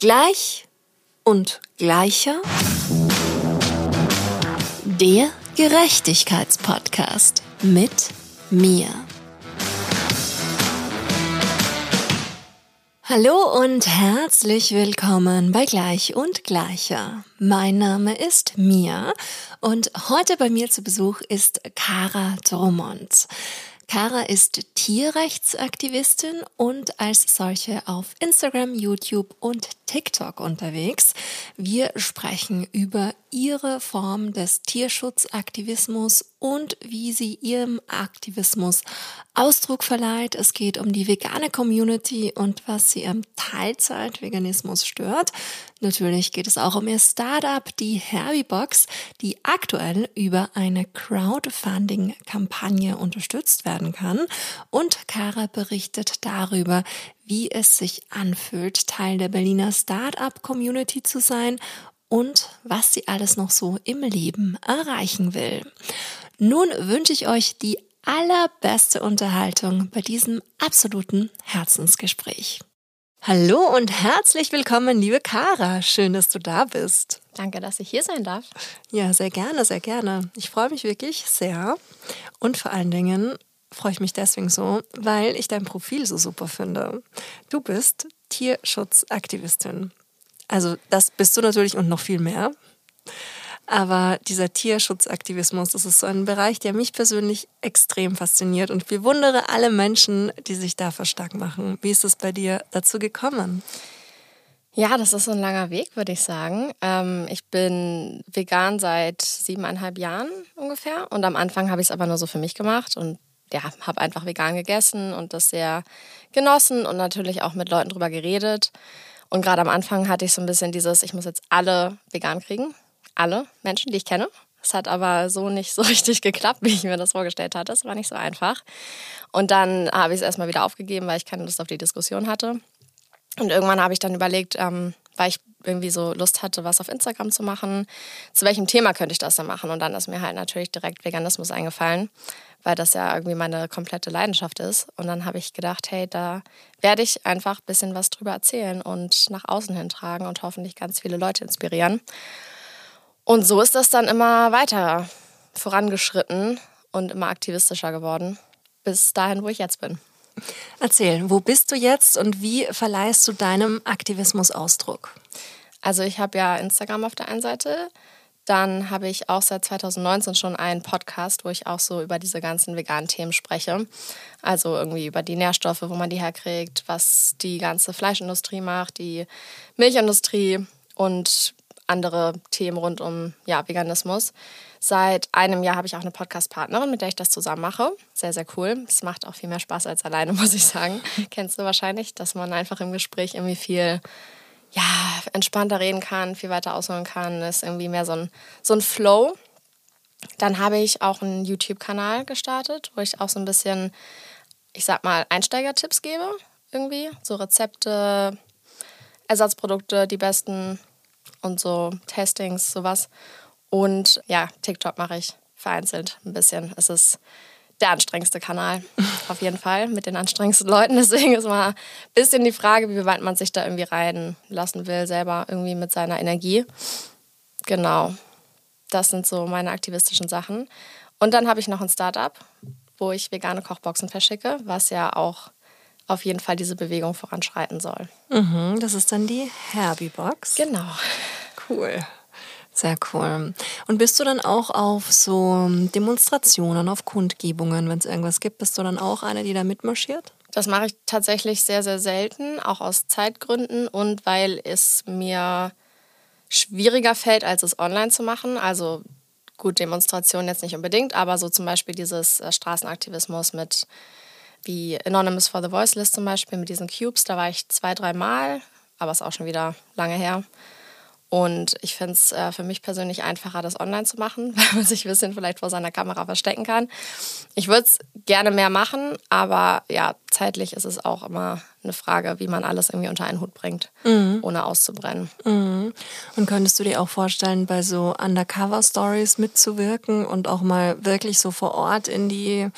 Gleich und gleicher. Der Gerechtigkeitspodcast mit mir. Hallo und herzlich willkommen bei Gleich und Gleicher. Mein Name ist Mia und heute bei mir zu Besuch ist Kara Drummond. Kara ist Tierrechtsaktivistin und als solche auf Instagram, YouTube und TikTok unterwegs. Wir sprechen über ihre Form des Tierschutzaktivismus und wie sie ihrem Aktivismus Ausdruck verleiht. Es geht um die vegane Community und was sie am Teilzeit-Veganismus stört. Natürlich geht es auch um ihr Startup, die Herbiebox, die aktuell über eine Crowdfunding-Kampagne unterstützt werden kann. Und Kara berichtet darüber, wie es sich anfühlt, Teil der Berliner Startup-Community zu sein und was sie alles noch so im Leben erreichen will. Nun wünsche ich euch die allerbeste Unterhaltung bei diesem absoluten Herzensgespräch. Hallo und herzlich willkommen, liebe Kara. Schön, dass du da bist. Danke, dass ich hier sein darf. Ja, sehr gerne, sehr gerne. Ich freue mich wirklich sehr. Und vor allen Dingen freue ich mich deswegen so, weil ich dein Profil so super finde. Du bist Tierschutzaktivistin. Also das bist du natürlich und noch viel mehr. Aber dieser Tierschutzaktivismus, das ist so ein Bereich, der mich persönlich extrem fasziniert und ich bewundere alle Menschen, die sich dafür stark machen. Wie ist es bei dir dazu gekommen? Ja, das ist ein langer Weg, würde ich sagen. Ähm, ich bin vegan seit siebeneinhalb Jahren ungefähr und am Anfang habe ich es aber nur so für mich gemacht und ja, habe einfach vegan gegessen und das sehr genossen und natürlich auch mit Leuten drüber geredet. Und gerade am Anfang hatte ich so ein bisschen dieses, ich muss jetzt alle vegan kriegen. Alle Menschen, die ich kenne. Es hat aber so nicht so richtig geklappt, wie ich mir das vorgestellt hatte. Es war nicht so einfach. Und dann habe ich es erstmal wieder aufgegeben, weil ich keine Lust auf die Diskussion hatte. Und irgendwann habe ich dann überlegt, ähm, weil ich irgendwie so Lust hatte, was auf Instagram zu machen, zu welchem Thema könnte ich das dann machen? Und dann ist mir halt natürlich direkt Veganismus eingefallen weil das ja irgendwie meine komplette Leidenschaft ist. Und dann habe ich gedacht, hey, da werde ich einfach ein bisschen was drüber erzählen und nach außen hin tragen und hoffentlich ganz viele Leute inspirieren. Und so ist das dann immer weiter vorangeschritten und immer aktivistischer geworden, bis dahin, wo ich jetzt bin. Erzähl, wo bist du jetzt und wie verleihst du deinem Aktivismus Ausdruck? Also ich habe ja Instagram auf der einen Seite, dann habe ich auch seit 2019 schon einen Podcast, wo ich auch so über diese ganzen veganen Themen spreche. Also irgendwie über die Nährstoffe, wo man die herkriegt, was die ganze Fleischindustrie macht, die Milchindustrie und andere Themen rund um ja, Veganismus. Seit einem Jahr habe ich auch eine Podcast-Partnerin, mit der ich das zusammen mache. Sehr, sehr cool. Es macht auch viel mehr Spaß als alleine, muss ich sagen. Kennst du wahrscheinlich, dass man einfach im Gespräch irgendwie viel ja, entspannter reden kann, viel weiter ausholen kann. ist irgendwie mehr so ein, so ein Flow. Dann habe ich auch einen YouTube-Kanal gestartet, wo ich auch so ein bisschen, ich sag mal, Einsteigertipps gebe. Irgendwie. So Rezepte, Ersatzprodukte, die besten und so Testings, sowas. Und ja, TikTok mache ich vereinzelt ein bisschen. Es ist der anstrengendste Kanal. Auf jeden Fall mit den anstrengendsten Leuten. Deswegen ist mal ein bisschen die Frage, wie weit man sich da irgendwie reinlassen will, selber irgendwie mit seiner Energie. Genau. Das sind so meine aktivistischen Sachen. Und dann habe ich noch ein Startup, wo ich vegane Kochboxen verschicke, was ja auch auf jeden Fall diese Bewegung voranschreiten soll. Mhm, das ist dann die Herbie-Box. Genau. Cool. Sehr cool. Und bist du dann auch auf so Demonstrationen, auf Kundgebungen, wenn es irgendwas gibt, bist du dann auch eine, die da mitmarschiert? Das mache ich tatsächlich sehr, sehr selten, auch aus Zeitgründen und weil es mir schwieriger fällt, als es online zu machen. Also gut, Demonstrationen jetzt nicht unbedingt, aber so zum Beispiel dieses äh, Straßenaktivismus mit wie Anonymous for the Voiceless zum Beispiel, mit diesen Cubes, da war ich zwei, dreimal, aber ist auch schon wieder lange her. Und ich finde es äh, für mich persönlich einfacher, das online zu machen, weil man sich ein bisschen vielleicht vor seiner Kamera verstecken kann. Ich würde es gerne mehr machen, aber ja, zeitlich ist es auch immer eine Frage, wie man alles irgendwie unter einen Hut bringt, mhm. ohne auszubrennen. Mhm. Und könntest du dir auch vorstellen, bei so Undercover-Stories mitzuwirken und auch mal wirklich so vor Ort in die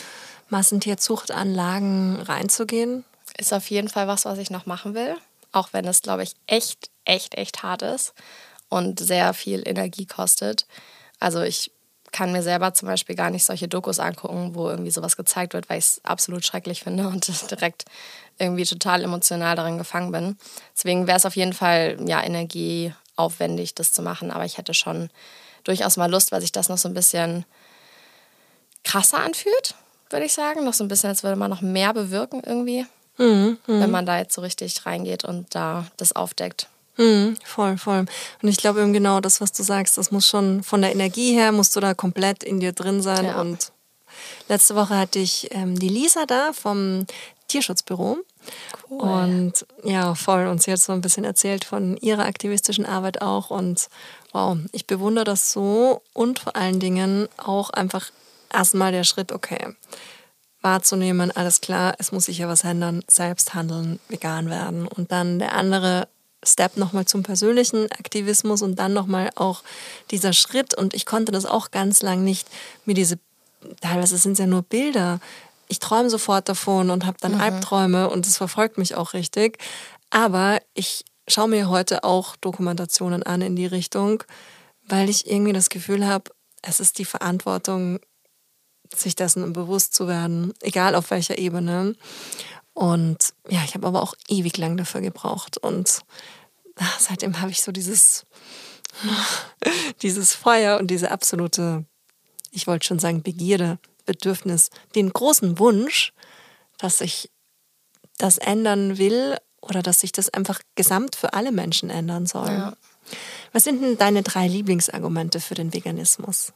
Massentierzuchtanlagen reinzugehen? Ist auf jeden Fall was, was ich noch machen will. Auch wenn es, glaube ich, echt echt, echt hart ist und sehr viel Energie kostet. Also ich kann mir selber zum Beispiel gar nicht solche Dokus angucken, wo irgendwie sowas gezeigt wird, weil ich es absolut schrecklich finde und direkt irgendwie total emotional darin gefangen bin. Deswegen wäre es auf jeden Fall ja energieaufwendig, das zu machen. Aber ich hätte schon durchaus mal Lust, weil sich das noch so ein bisschen krasser anfühlt, würde ich sagen. Noch so ein bisschen, als würde man noch mehr bewirken irgendwie, mhm, mhm. wenn man da jetzt so richtig reingeht und da das aufdeckt. Mhm, voll, voll. Und ich glaube eben genau das, was du sagst, das muss schon von der Energie her, musst du da komplett in dir drin sein. Ja. Und letzte Woche hatte ich ähm, die Lisa da vom Tierschutzbüro. Cool. Und ja, voll. Und sie hat so ein bisschen erzählt von ihrer aktivistischen Arbeit auch. Und wow, ich bewundere das so. Und vor allen Dingen auch einfach erstmal der Schritt, okay, wahrzunehmen, alles klar, es muss sich ja was ändern, selbst handeln, vegan werden. Und dann der andere Step nochmal zum persönlichen Aktivismus und dann nochmal auch dieser Schritt. Und ich konnte das auch ganz lang nicht, mir diese, teilweise sind es ja nur Bilder. Ich träume sofort davon und habe dann mhm. Albträume und es verfolgt mich auch richtig. Aber ich schaue mir heute auch Dokumentationen an in die Richtung, weil ich irgendwie das Gefühl habe, es ist die Verantwortung, sich dessen bewusst zu werden, egal auf welcher Ebene. Und ja, ich habe aber auch ewig lang dafür gebraucht. Und ach, seitdem habe ich so dieses, dieses Feuer und diese absolute, ich wollte schon sagen, Begierde, Bedürfnis, den großen Wunsch, dass ich das ändern will oder dass sich das einfach gesamt für alle Menschen ändern soll. Ja. Was sind denn deine drei Lieblingsargumente für den Veganismus?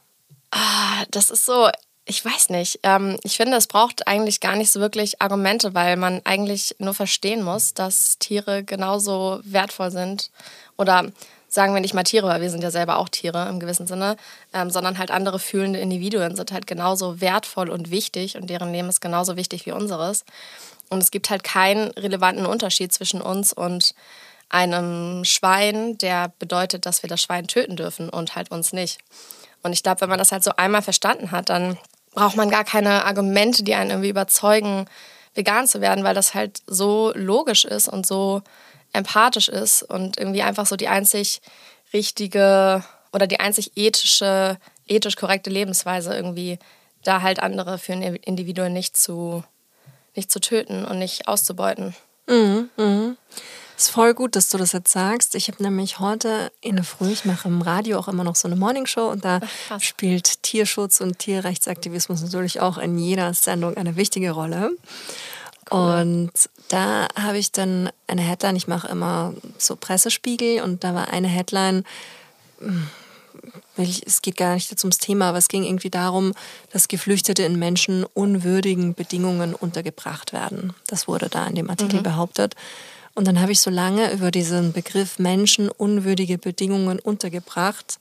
Ah, das ist so, ich weiß nicht. Ähm, ich finde, es braucht eigentlich gar nicht so wirklich Argumente, weil man eigentlich nur verstehen muss, dass Tiere genauso wertvoll sind. Oder sagen wir nicht mal Tiere, weil wir sind ja selber auch Tiere im gewissen Sinne, ähm, sondern halt andere fühlende Individuen sind halt genauso wertvoll und wichtig und deren Leben ist genauso wichtig wie unseres. Und es gibt halt keinen relevanten Unterschied zwischen uns und einem Schwein, der bedeutet, dass wir das Schwein töten dürfen und halt uns nicht. Und ich glaube, wenn man das halt so einmal verstanden hat, dann braucht man gar keine Argumente, die einen irgendwie überzeugen, vegan zu werden, weil das halt so logisch ist und so empathisch ist und irgendwie einfach so die einzig richtige oder die einzig ethische, ethisch korrekte Lebensweise irgendwie, da halt andere für ein Individuum nicht zu, nicht zu töten und nicht auszubeuten. Mhm, mhm. Ist voll gut, dass du das jetzt sagst. Ich habe nämlich heute in der Früh, ich mache im Radio auch immer noch so eine Morningshow und da Ach, spielt Tierschutz und Tierrechtsaktivismus natürlich auch in jeder Sendung eine wichtige Rolle. Cool. Und da habe ich dann eine Headline, ich mache immer so Pressespiegel und da war eine Headline, hm, es geht gar nicht jetzt ums Thema, aber es ging irgendwie darum, dass Geflüchtete in menschenunwürdigen Bedingungen untergebracht werden. Das wurde da in dem Artikel mhm. behauptet. Und dann habe ich so lange über diesen Begriff menschenunwürdige Bedingungen untergebracht,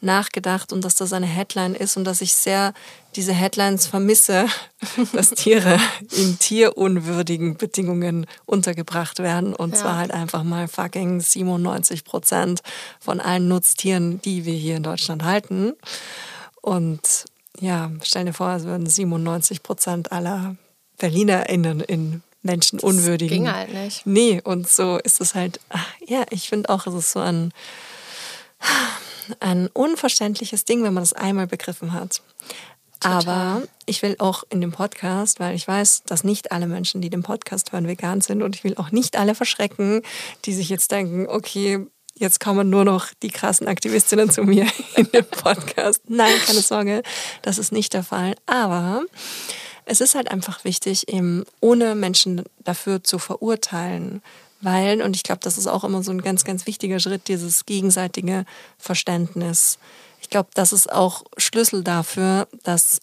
nachgedacht und dass das eine Headline ist und dass ich sehr diese Headlines vermisse, dass Tiere in tierunwürdigen Bedingungen untergebracht werden und ja. zwar halt einfach mal fucking 97 Prozent von allen Nutztieren, die wir hier in Deutschland halten. Und ja, stell dir vor, es würden 97 Prozent aller BerlinerInnen in menschenunwürdigen. Das ging halt nicht. Nee, und so ist es halt, ach, ja, ich finde auch, es ist so ein, ein unverständliches Ding, wenn man das einmal begriffen hat. Total. Aber ich will auch in dem Podcast, weil ich weiß, dass nicht alle Menschen, die den Podcast hören, vegan sind und ich will auch nicht alle verschrecken, die sich jetzt denken, okay, jetzt kommen nur noch die krassen Aktivistinnen zu mir in dem Podcast. Nein, keine Sorge, das ist nicht der Fall. Aber es ist halt einfach wichtig, eben ohne Menschen dafür zu verurteilen. Weil, und ich glaube, das ist auch immer so ein ganz, ganz wichtiger Schritt, dieses gegenseitige Verständnis. Ich glaube, das ist auch Schlüssel dafür, dass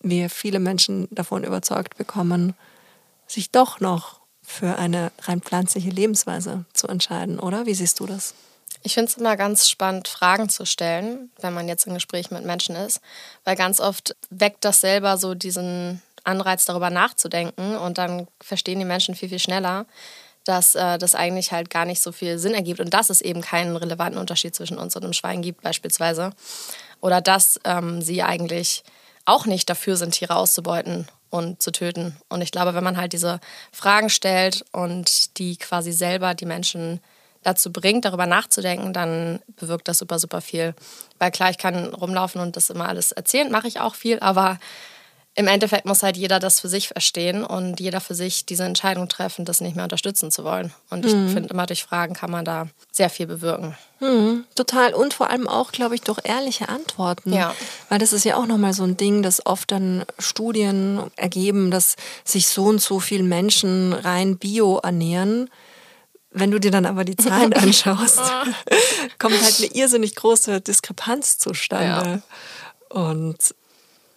wir viele Menschen davon überzeugt bekommen, sich doch noch für eine rein pflanzliche Lebensweise zu entscheiden, oder? Wie siehst du das? Ich finde es immer ganz spannend, Fragen zu stellen, wenn man jetzt im Gespräch mit Menschen ist, weil ganz oft weckt das selber so diesen Anreiz, darüber nachzudenken und dann verstehen die Menschen viel, viel schneller, dass äh, das eigentlich halt gar nicht so viel Sinn ergibt und dass es eben keinen relevanten Unterschied zwischen uns und einem Schwein gibt beispielsweise. Oder dass ähm, sie eigentlich auch nicht dafür sind, Tiere auszubeuten und zu töten. Und ich glaube, wenn man halt diese Fragen stellt und die quasi selber die Menschen dazu bringt, darüber nachzudenken, dann bewirkt das super, super viel. Weil klar, ich kann rumlaufen und das immer alles erzählen, mache ich auch viel, aber im Endeffekt muss halt jeder das für sich verstehen und jeder für sich diese Entscheidung treffen, das nicht mehr unterstützen zu wollen. Und ich mhm. finde, immer durch Fragen kann man da sehr viel bewirken. Mhm, total. Und vor allem auch, glaube ich, durch ehrliche Antworten. Ja. Weil das ist ja auch nochmal so ein Ding, dass oft dann Studien ergeben, dass sich so und so viele Menschen rein bio ernähren. Wenn du dir dann aber die Zahlen anschaust, kommt halt eine irrsinnig große Diskrepanz zustande. Ja. Und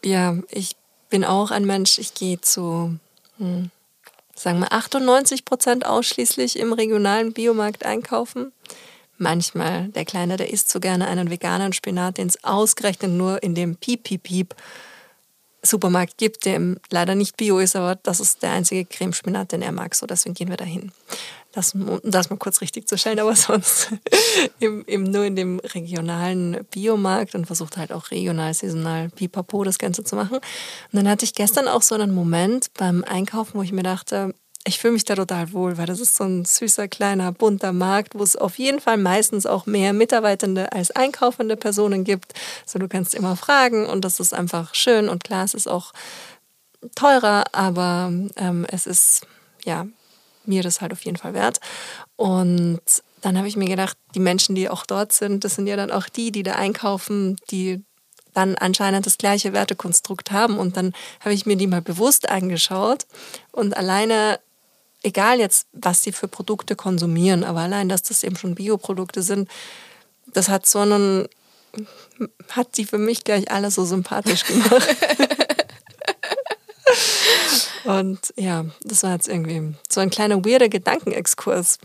ja, ich bin auch ein Mensch, ich gehe zu, hm, sagen wir, 98 Prozent ausschließlich im regionalen Biomarkt einkaufen. Manchmal, der Kleine, der isst so gerne einen veganen Spinat, den es ausgerechnet nur in dem Piep, Piep, Piep Supermarkt gibt, der leider nicht bio ist, aber das ist der einzige Cremespinat, den er mag. So, deswegen gehen wir dahin das, das mal kurz richtig zu stellen, aber sonst eben, nur in dem regionalen Biomarkt und versucht halt auch regional, saisonal, pipapo das Ganze zu machen. Und dann hatte ich gestern auch so einen Moment beim Einkaufen, wo ich mir dachte, ich fühle mich da total wohl, weil das ist so ein süßer, kleiner, bunter Markt, wo es auf jeden Fall meistens auch mehr Mitarbeitende als einkaufende Personen gibt. So, du kannst immer fragen und das ist einfach schön und klar, es ist auch teurer, aber ähm, es ist ja mir das halt auf jeden Fall wert. Und dann habe ich mir gedacht, die Menschen, die auch dort sind, das sind ja dann auch die, die da einkaufen, die dann anscheinend das gleiche Wertekonstrukt haben. Und dann habe ich mir die mal bewusst angeschaut und alleine, egal jetzt, was sie für Produkte konsumieren, aber allein, dass das eben schon Bioprodukte sind, das hat so einen, hat die für mich gleich alle so sympathisch gemacht. Und ja, das war jetzt irgendwie so ein kleiner weirder Gedankenexkurs.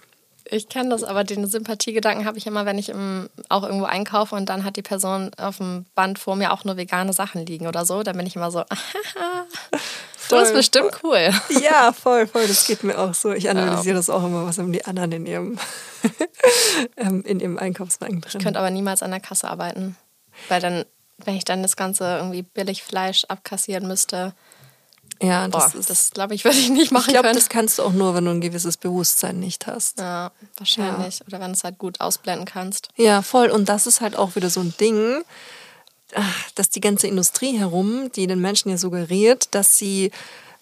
Ich kenne das, aber den Sympathiegedanken habe ich immer, wenn ich im, auch irgendwo einkaufe und dann hat die Person auf dem Band vor mir auch nur vegane Sachen liegen oder so. Dann bin ich immer so, du bist bestimmt cool. Ja, voll, voll. Das geht mir auch so. Ich analysiere ja. das auch immer, was haben die anderen in ihrem, ähm, in ihrem Einkaufswagen drin. Ich könnte aber niemals an der Kasse arbeiten. Weil dann, wenn ich dann das Ganze irgendwie billig Fleisch abkassieren müsste, ja, das, Boah, das glaube ich, würde ich nicht machen Ich glaube, das kannst du auch nur, wenn du ein gewisses Bewusstsein nicht hast. Ja, wahrscheinlich. Ja. Oder wenn du es halt gut ausblenden kannst. Ja, voll. Und das ist halt auch wieder so ein Ding, ah, dass die ganze Industrie herum, die den Menschen ja suggeriert, dass sie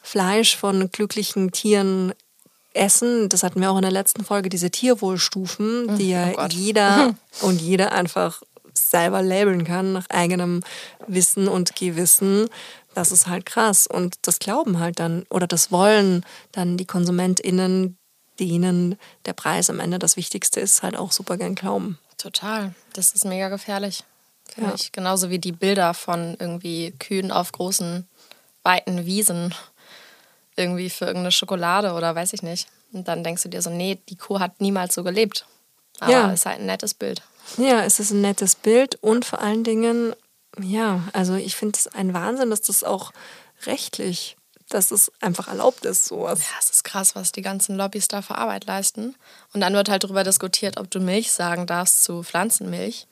Fleisch von glücklichen Tieren essen. Das hatten wir auch in der letzten Folge, diese Tierwohlstufen, die ja oh jeder und jeder einfach selber labeln kann nach eigenem Wissen und Gewissen das ist halt krass. Und das glauben halt dann oder das wollen dann die KonsumentInnen, denen der Preis am Ende das Wichtigste ist, halt auch super gern glauben. Total. Das ist mega gefährlich. Finde ja. ich. Genauso wie die Bilder von irgendwie Kühen auf großen, weiten Wiesen. Irgendwie für irgendeine Schokolade oder weiß ich nicht. Und dann denkst du dir so, nee, die Kuh hat niemals so gelebt. Aber ja. ist halt ein nettes Bild. Ja, es ist ein nettes Bild und vor allen Dingen ja, also ich finde es ein Wahnsinn, dass das auch rechtlich, dass es einfach erlaubt ist, sowas. Ja, es ist krass, was die ganzen Lobbys da für Arbeit leisten. Und dann wird halt darüber diskutiert, ob du Milch sagen darfst zu Pflanzenmilch.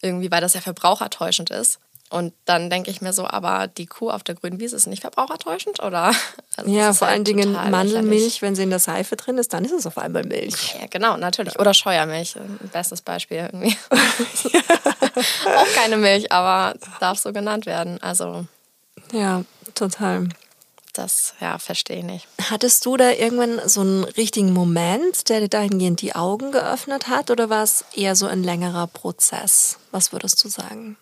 Irgendwie, weil das ja verbrauchertäuschend ist. Und dann denke ich mir so, aber die Kuh auf der grünen Wiese ist nicht verbrauchertäuschend, oder? Also ja, vor halt allen Dingen Mandelmilch, lächerlich. wenn sie in der Seife drin ist, dann ist es auf einmal Milch. Ja, genau, natürlich. Oder Scheuermilch, ein bestes Beispiel irgendwie. Auch keine Milch, aber darf so genannt werden. Also. Ja, total. Das, ja, verstehe ich nicht. Hattest du da irgendwann so einen richtigen Moment, der dir dahingehend die Augen geöffnet hat, oder war es eher so ein längerer Prozess? Was würdest du sagen?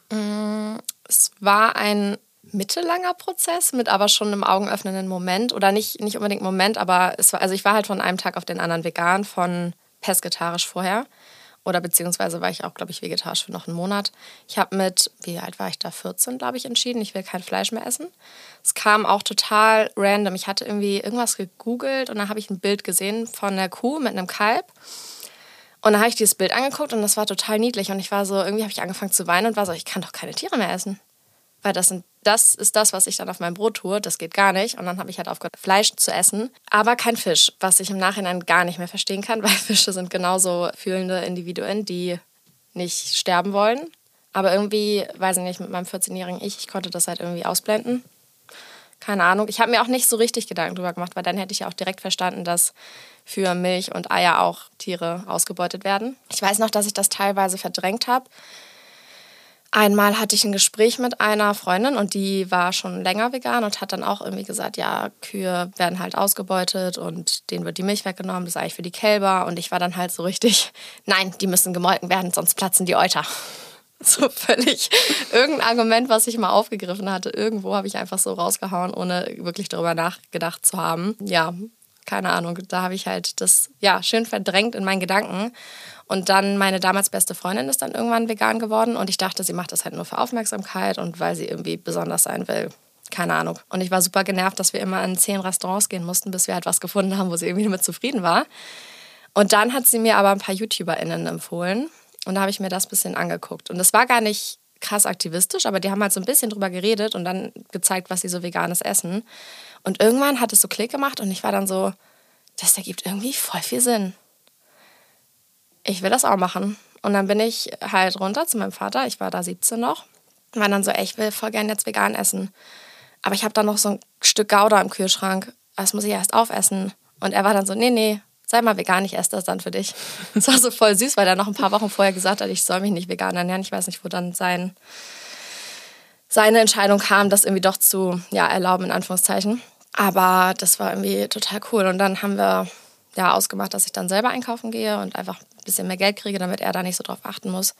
Es war ein mittellanger Prozess mit aber schon einem augenöffnenden Moment oder nicht, nicht unbedingt Moment, aber es war, also ich war halt von einem Tag auf den anderen vegan, von pesketarisch vorher oder beziehungsweise war ich auch, glaube ich, vegetarisch für noch einen Monat. Ich habe mit, wie alt war ich da, 14, glaube ich, entschieden, ich will kein Fleisch mehr essen. Es kam auch total random. Ich hatte irgendwie irgendwas gegoogelt und dann habe ich ein Bild gesehen von einer Kuh mit einem Kalb. Und dann habe ich dieses Bild angeguckt und das war total niedlich. Und ich war so, irgendwie habe ich angefangen zu weinen und war so, ich kann doch keine Tiere mehr essen. Weil das, sind, das ist das, was ich dann auf meinem Brot tue. Das geht gar nicht. Und dann habe ich halt aufgehört, Fleisch zu essen. Aber kein Fisch, was ich im Nachhinein gar nicht mehr verstehen kann, weil Fische sind genauso fühlende Individuen, die nicht sterben wollen. Aber irgendwie, weiß ich nicht, mit meinem 14-jährigen Ich, ich konnte das halt irgendwie ausblenden. Keine Ahnung. Ich habe mir auch nicht so richtig Gedanken drüber gemacht, weil dann hätte ich ja auch direkt verstanden, dass für Milch und Eier auch Tiere ausgebeutet werden. Ich weiß noch, dass ich das teilweise verdrängt habe. Einmal hatte ich ein Gespräch mit einer Freundin und die war schon länger vegan und hat dann auch irgendwie gesagt, ja, Kühe werden halt ausgebeutet und denen wird die Milch weggenommen, das ist eigentlich für die Kälber. Und ich war dann halt so richtig, nein, die müssen gemolken werden, sonst platzen die Euter. So völlig irgendein Argument, was ich mal aufgegriffen hatte. Irgendwo habe ich einfach so rausgehauen, ohne wirklich darüber nachgedacht zu haben. Ja, keine Ahnung. Da habe ich halt das ja schön verdrängt in meinen Gedanken. Und dann meine damals beste Freundin ist dann irgendwann vegan geworden und ich dachte, sie macht das halt nur für Aufmerksamkeit und weil sie irgendwie besonders sein will. Keine Ahnung. Und ich war super genervt, dass wir immer in zehn Restaurants gehen mussten, bis wir halt was gefunden haben, wo sie irgendwie damit zufrieden war. Und dann hat sie mir aber ein paar YouTuberInnen empfohlen und da habe ich mir das ein bisschen angeguckt. Und das war gar nicht krass aktivistisch, aber die haben halt so ein bisschen drüber geredet und dann gezeigt, was sie so veganes essen. Und irgendwann hat es so Klick gemacht und ich war dann so, das ergibt irgendwie voll viel Sinn. Ich will das auch machen. Und dann bin ich halt runter zu meinem Vater, ich war da 17 noch, und war dann so, ey, ich will voll gerne jetzt vegan essen. Aber ich habe da noch so ein Stück Gouda im Kühlschrank, das muss ich erst aufessen. Und er war dann so, nee, nee, sei mal vegan, ich esse das dann für dich. Das war so voll süß, weil er noch ein paar Wochen vorher gesagt hat, ich soll mich nicht vegan ernähren. Ich weiß nicht, wo dann sein, seine Entscheidung kam, das irgendwie doch zu ja, erlauben, in Anführungszeichen. Aber das war irgendwie total cool. Und dann haben wir ja ausgemacht, dass ich dann selber einkaufen gehe und einfach ein bisschen mehr Geld kriege, damit er da nicht so drauf achten muss.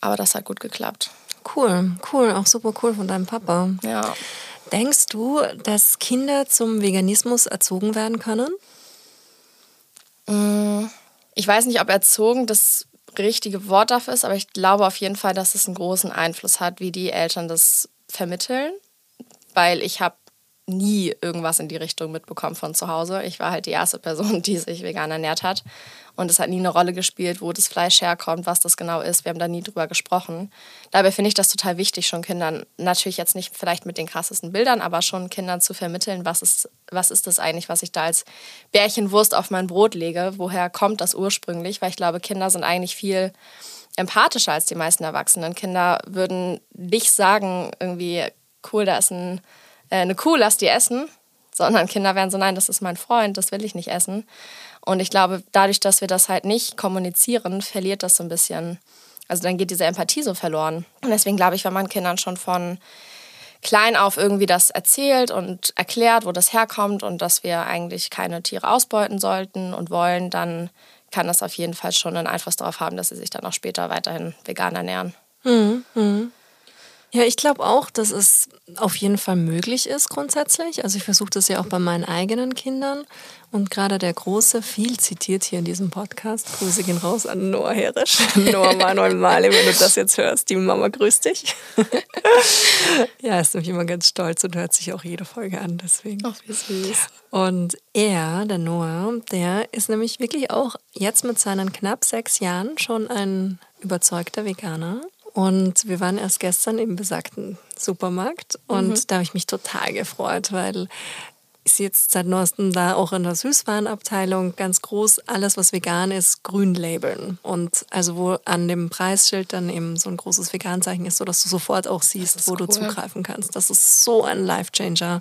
Aber das hat gut geklappt. Cool, cool, auch super cool von deinem Papa. Ja. Denkst du, dass Kinder zum Veganismus erzogen werden können? Mm, ich weiß nicht, ob erzogen das richtige Wort dafür ist, aber ich glaube auf jeden Fall, dass es einen großen Einfluss hat, wie die Eltern das vermitteln. Weil ich habe nie irgendwas in die Richtung mitbekommen von zu Hause. Ich war halt die erste Person, die sich vegan ernährt hat. Und es hat nie eine Rolle gespielt, wo das Fleisch herkommt, was das genau ist. Wir haben da nie drüber gesprochen. Dabei finde ich das total wichtig, schon Kindern, natürlich jetzt nicht vielleicht mit den krassesten Bildern, aber schon Kindern zu vermitteln, was ist, was ist das eigentlich, was ich da als Bärchenwurst auf mein Brot lege? Woher kommt das ursprünglich? Weil ich glaube, Kinder sind eigentlich viel empathischer als die meisten Erwachsenen. Kinder würden nicht sagen, irgendwie, cool, da ist ein, äh, eine Kuh, lass die essen. Sondern Kinder wären so, nein, das ist mein Freund, das will ich nicht essen. Und ich glaube, dadurch, dass wir das halt nicht kommunizieren, verliert das so ein bisschen. Also dann geht diese Empathie so verloren. Und deswegen glaube ich, wenn man Kindern schon von klein auf irgendwie das erzählt und erklärt, wo das herkommt und dass wir eigentlich keine Tiere ausbeuten sollten und wollen, dann kann das auf jeden Fall schon einen Einfluss darauf haben, dass sie sich dann auch später weiterhin vegan ernähren. Mhm. Ja, ich glaube auch, dass es auf jeden Fall möglich ist grundsätzlich. Also ich versuche das ja auch bei meinen eigenen Kindern. Und gerade der Große, viel zitiert hier in diesem Podcast, Grüße gehen raus an Noah Herisch. Noah Manuel Male, wenn du das jetzt hörst, die Mama grüßt dich. ja, ist nämlich immer ganz stolz und hört sich auch jede Folge an, deswegen. Ach, wie süß. Und er, der Noah, der ist nämlich wirklich auch jetzt mit seinen knapp sechs Jahren schon ein überzeugter Veganer. Und wir waren erst gestern im besagten Supermarkt und mhm. da habe ich mich total gefreut, weil ich jetzt seit neuestem da auch in der Süßwarenabteilung ganz groß alles, was vegan ist, grün labeln. Und also wo an dem Preisschild dann eben so ein großes Veganzeichen ist, sodass du sofort auch siehst, wo cool. du zugreifen kannst. Das ist so ein Life-Changer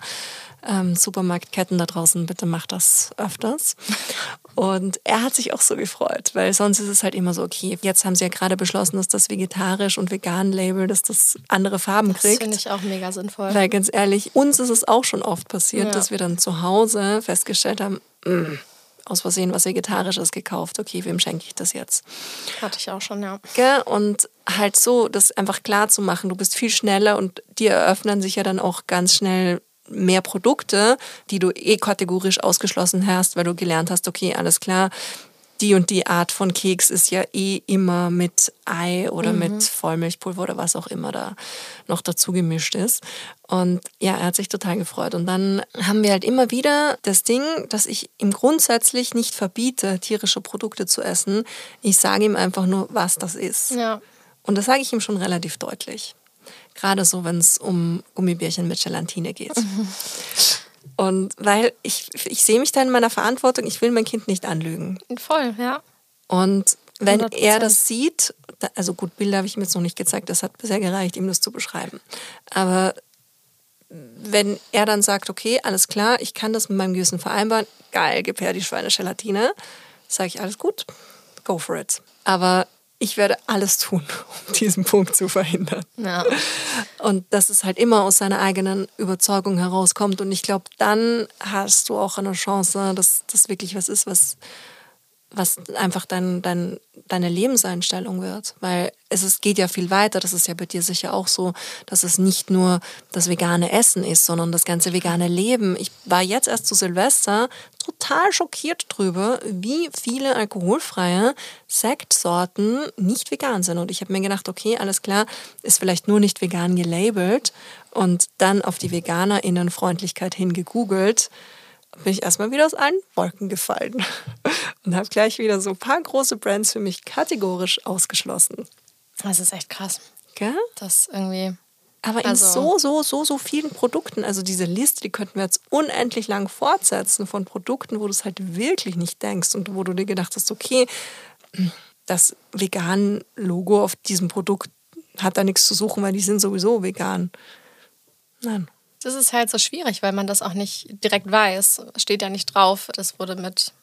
ähm, Supermarktketten da draußen, bitte macht das öfters. Und er hat sich auch so gefreut, weil sonst ist es halt immer so, okay, jetzt haben sie ja gerade beschlossen, dass das vegetarisch und vegan Label, dass das andere Farben kriegt. Das finde ich auch mega sinnvoll. Weil ganz ehrlich, uns ist es auch schon oft passiert, ja. dass wir dann zu Hause festgestellt haben, mh, mm, aus Versehen was Vegetarisches gekauft. Okay, wem schenke ich das jetzt? Hatte ich auch schon, ja. Und halt so, das einfach klar zu machen, du bist viel schneller und dir eröffnen sich ja dann auch ganz schnell mehr Produkte, die du eh kategorisch ausgeschlossen hast, weil du gelernt hast, okay, alles klar, die und die Art von Keks ist ja eh immer mit Ei oder mhm. mit Vollmilchpulver oder was auch immer da noch dazu gemischt ist. Und ja, er hat sich total gefreut. Und dann haben wir halt immer wieder das Ding, dass ich ihm grundsätzlich nicht verbiete, tierische Produkte zu essen. Ich sage ihm einfach nur, was das ist. Ja. Und das sage ich ihm schon relativ deutlich. Gerade so, wenn es um Gummibärchen mit Gelatine geht. Mhm. Und weil ich, ich sehe mich da in meiner Verantwortung, ich will mein Kind nicht anlügen. Voll, ja. Und wenn 100%. er das sieht, also gut, Bilder habe ich ihm jetzt noch nicht gezeigt, das hat bisher gereicht, ihm das zu beschreiben. Aber wenn er dann sagt, okay, alles klar, ich kann das mit meinem Gewissen vereinbaren, geil, gib her die Schweinegelatine, sage ich, alles gut, go for it. Aber ich werde alles tun, um diesen Punkt zu verhindern. Ja. Und dass es halt immer aus seiner eigenen Überzeugung herauskommt. Und ich glaube, dann hast du auch eine Chance, dass das wirklich was ist, was was einfach dein, dein, deine Lebenseinstellung wird. Weil es ist, geht ja viel weiter. Das ist ja bei dir sicher auch so, dass es nicht nur das vegane Essen ist, sondern das ganze vegane Leben. Ich war jetzt erst zu Silvester total schockiert drüber, wie viele alkoholfreie Sektsorten nicht vegan sind. Und ich habe mir gedacht, okay, alles klar, ist vielleicht nur nicht vegan gelabelt und dann auf die VeganerInnenfreundlichkeit hingegoogelt bin ich erstmal wieder aus allen Wolken gefallen und habe gleich wieder so ein paar große Brands für mich kategorisch ausgeschlossen. Das ist echt krass. Gell? Das irgendwie. Aber in Also- so, so, so, so vielen Produkten, also diese Liste, die könnten wir jetzt unendlich lang fortsetzen von Produkten, wo du es halt wirklich nicht denkst und wo du dir gedacht hast, okay, das vegan Logo auf diesem Produkt hat da nichts zu suchen, weil die sind sowieso vegan. Nein. Das ist halt so schwierig, weil man das auch nicht direkt weiß. Steht ja nicht drauf. Das wurde mit,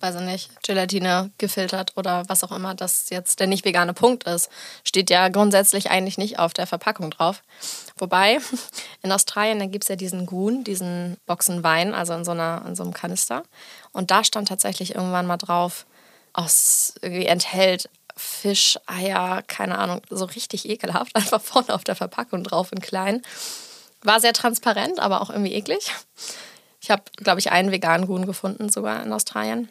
weiß ich nicht, Gelatine gefiltert oder was auch immer das jetzt der nicht vegane Punkt ist. Steht ja grundsätzlich eigentlich nicht auf der Verpackung drauf. Wobei, in Australien, da gibt es ja diesen Goon, diesen Boxenwein, also in so, einer, in so einem Kanister. Und da stand tatsächlich irgendwann mal drauf, aus, enthält Fisch, Eier, keine Ahnung, so richtig ekelhaft. Einfach vorne auf der Verpackung drauf in klein. War sehr transparent, aber auch irgendwie eklig. Ich habe, glaube ich, einen veganen Huhn gefunden, sogar in Australien.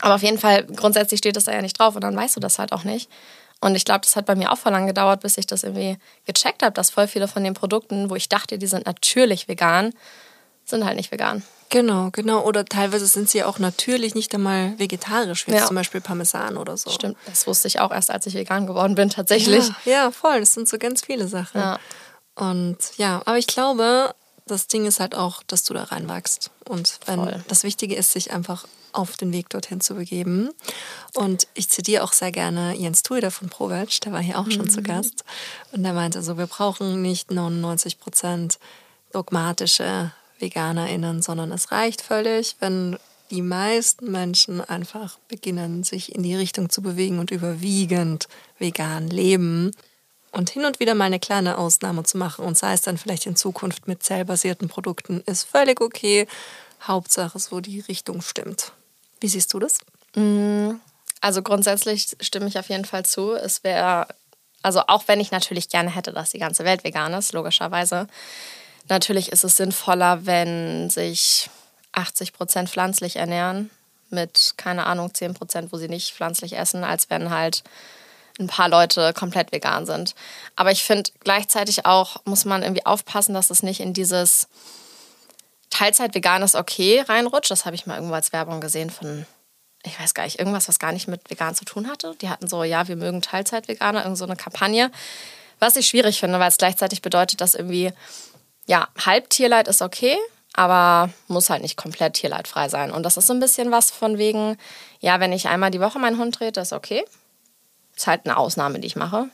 Aber auf jeden Fall, grundsätzlich steht das da ja nicht drauf und dann weißt du das halt auch nicht. Und ich glaube, das hat bei mir auch voll lang gedauert, bis ich das irgendwie gecheckt habe, dass voll viele von den Produkten, wo ich dachte, die sind natürlich vegan, sind halt nicht vegan. Genau, genau. Oder teilweise sind sie auch natürlich nicht einmal vegetarisch, wie Ja. zum Beispiel Parmesan oder so. Stimmt, das wusste ich auch erst, als ich vegan geworden bin, tatsächlich. Ja, ja, voll. Das sind so ganz viele Sachen. Ja. Und ja, aber ich glaube, das Ding ist halt auch, dass du da reinwachst. Und wenn Voll. das Wichtige ist, sich einfach auf den Weg dorthin zu begeben. Und ich zitiere auch sehr gerne Jens Tuida von ProVeg, der war hier auch schon zu Gast. Und der meinte so, wir brauchen nicht 99 Prozent dogmatische VeganerInnen, sondern es reicht völlig, wenn die meisten Menschen einfach beginnen, sich in die Richtung zu bewegen und überwiegend vegan leben und hin und wieder mal eine kleine Ausnahme zu machen und sei es dann vielleicht in Zukunft mit zellbasierten Produkten, ist völlig okay. Hauptsache so die Richtung stimmt. Wie siehst du das? Also grundsätzlich stimme ich auf jeden Fall zu. Es wäre, also auch wenn ich natürlich gerne hätte, dass die ganze Welt vegan ist, logischerweise. Natürlich ist es sinnvoller, wenn sich 80 Prozent pflanzlich ernähren, mit, keine Ahnung, 10 Prozent, wo sie nicht pflanzlich essen, als wenn halt ein paar Leute komplett vegan sind. Aber ich finde gleichzeitig auch, muss man irgendwie aufpassen, dass es nicht in dieses Teilzeit vegan ist okay reinrutscht. Das habe ich mal irgendwo als Werbung gesehen von, ich weiß gar nicht, irgendwas, was gar nicht mit vegan zu tun hatte. Die hatten so, ja, wir mögen Teilzeit-Veganer, irgend so eine Kampagne. Was ich schwierig finde, weil es gleichzeitig bedeutet, dass irgendwie, ja, halb ist okay, aber muss halt nicht komplett tierleidfrei sein. Und das ist so ein bisschen was von wegen, ja, wenn ich einmal die Woche meinen Hund trete, ist okay. Ist halt eine Ausnahme, die ich mache.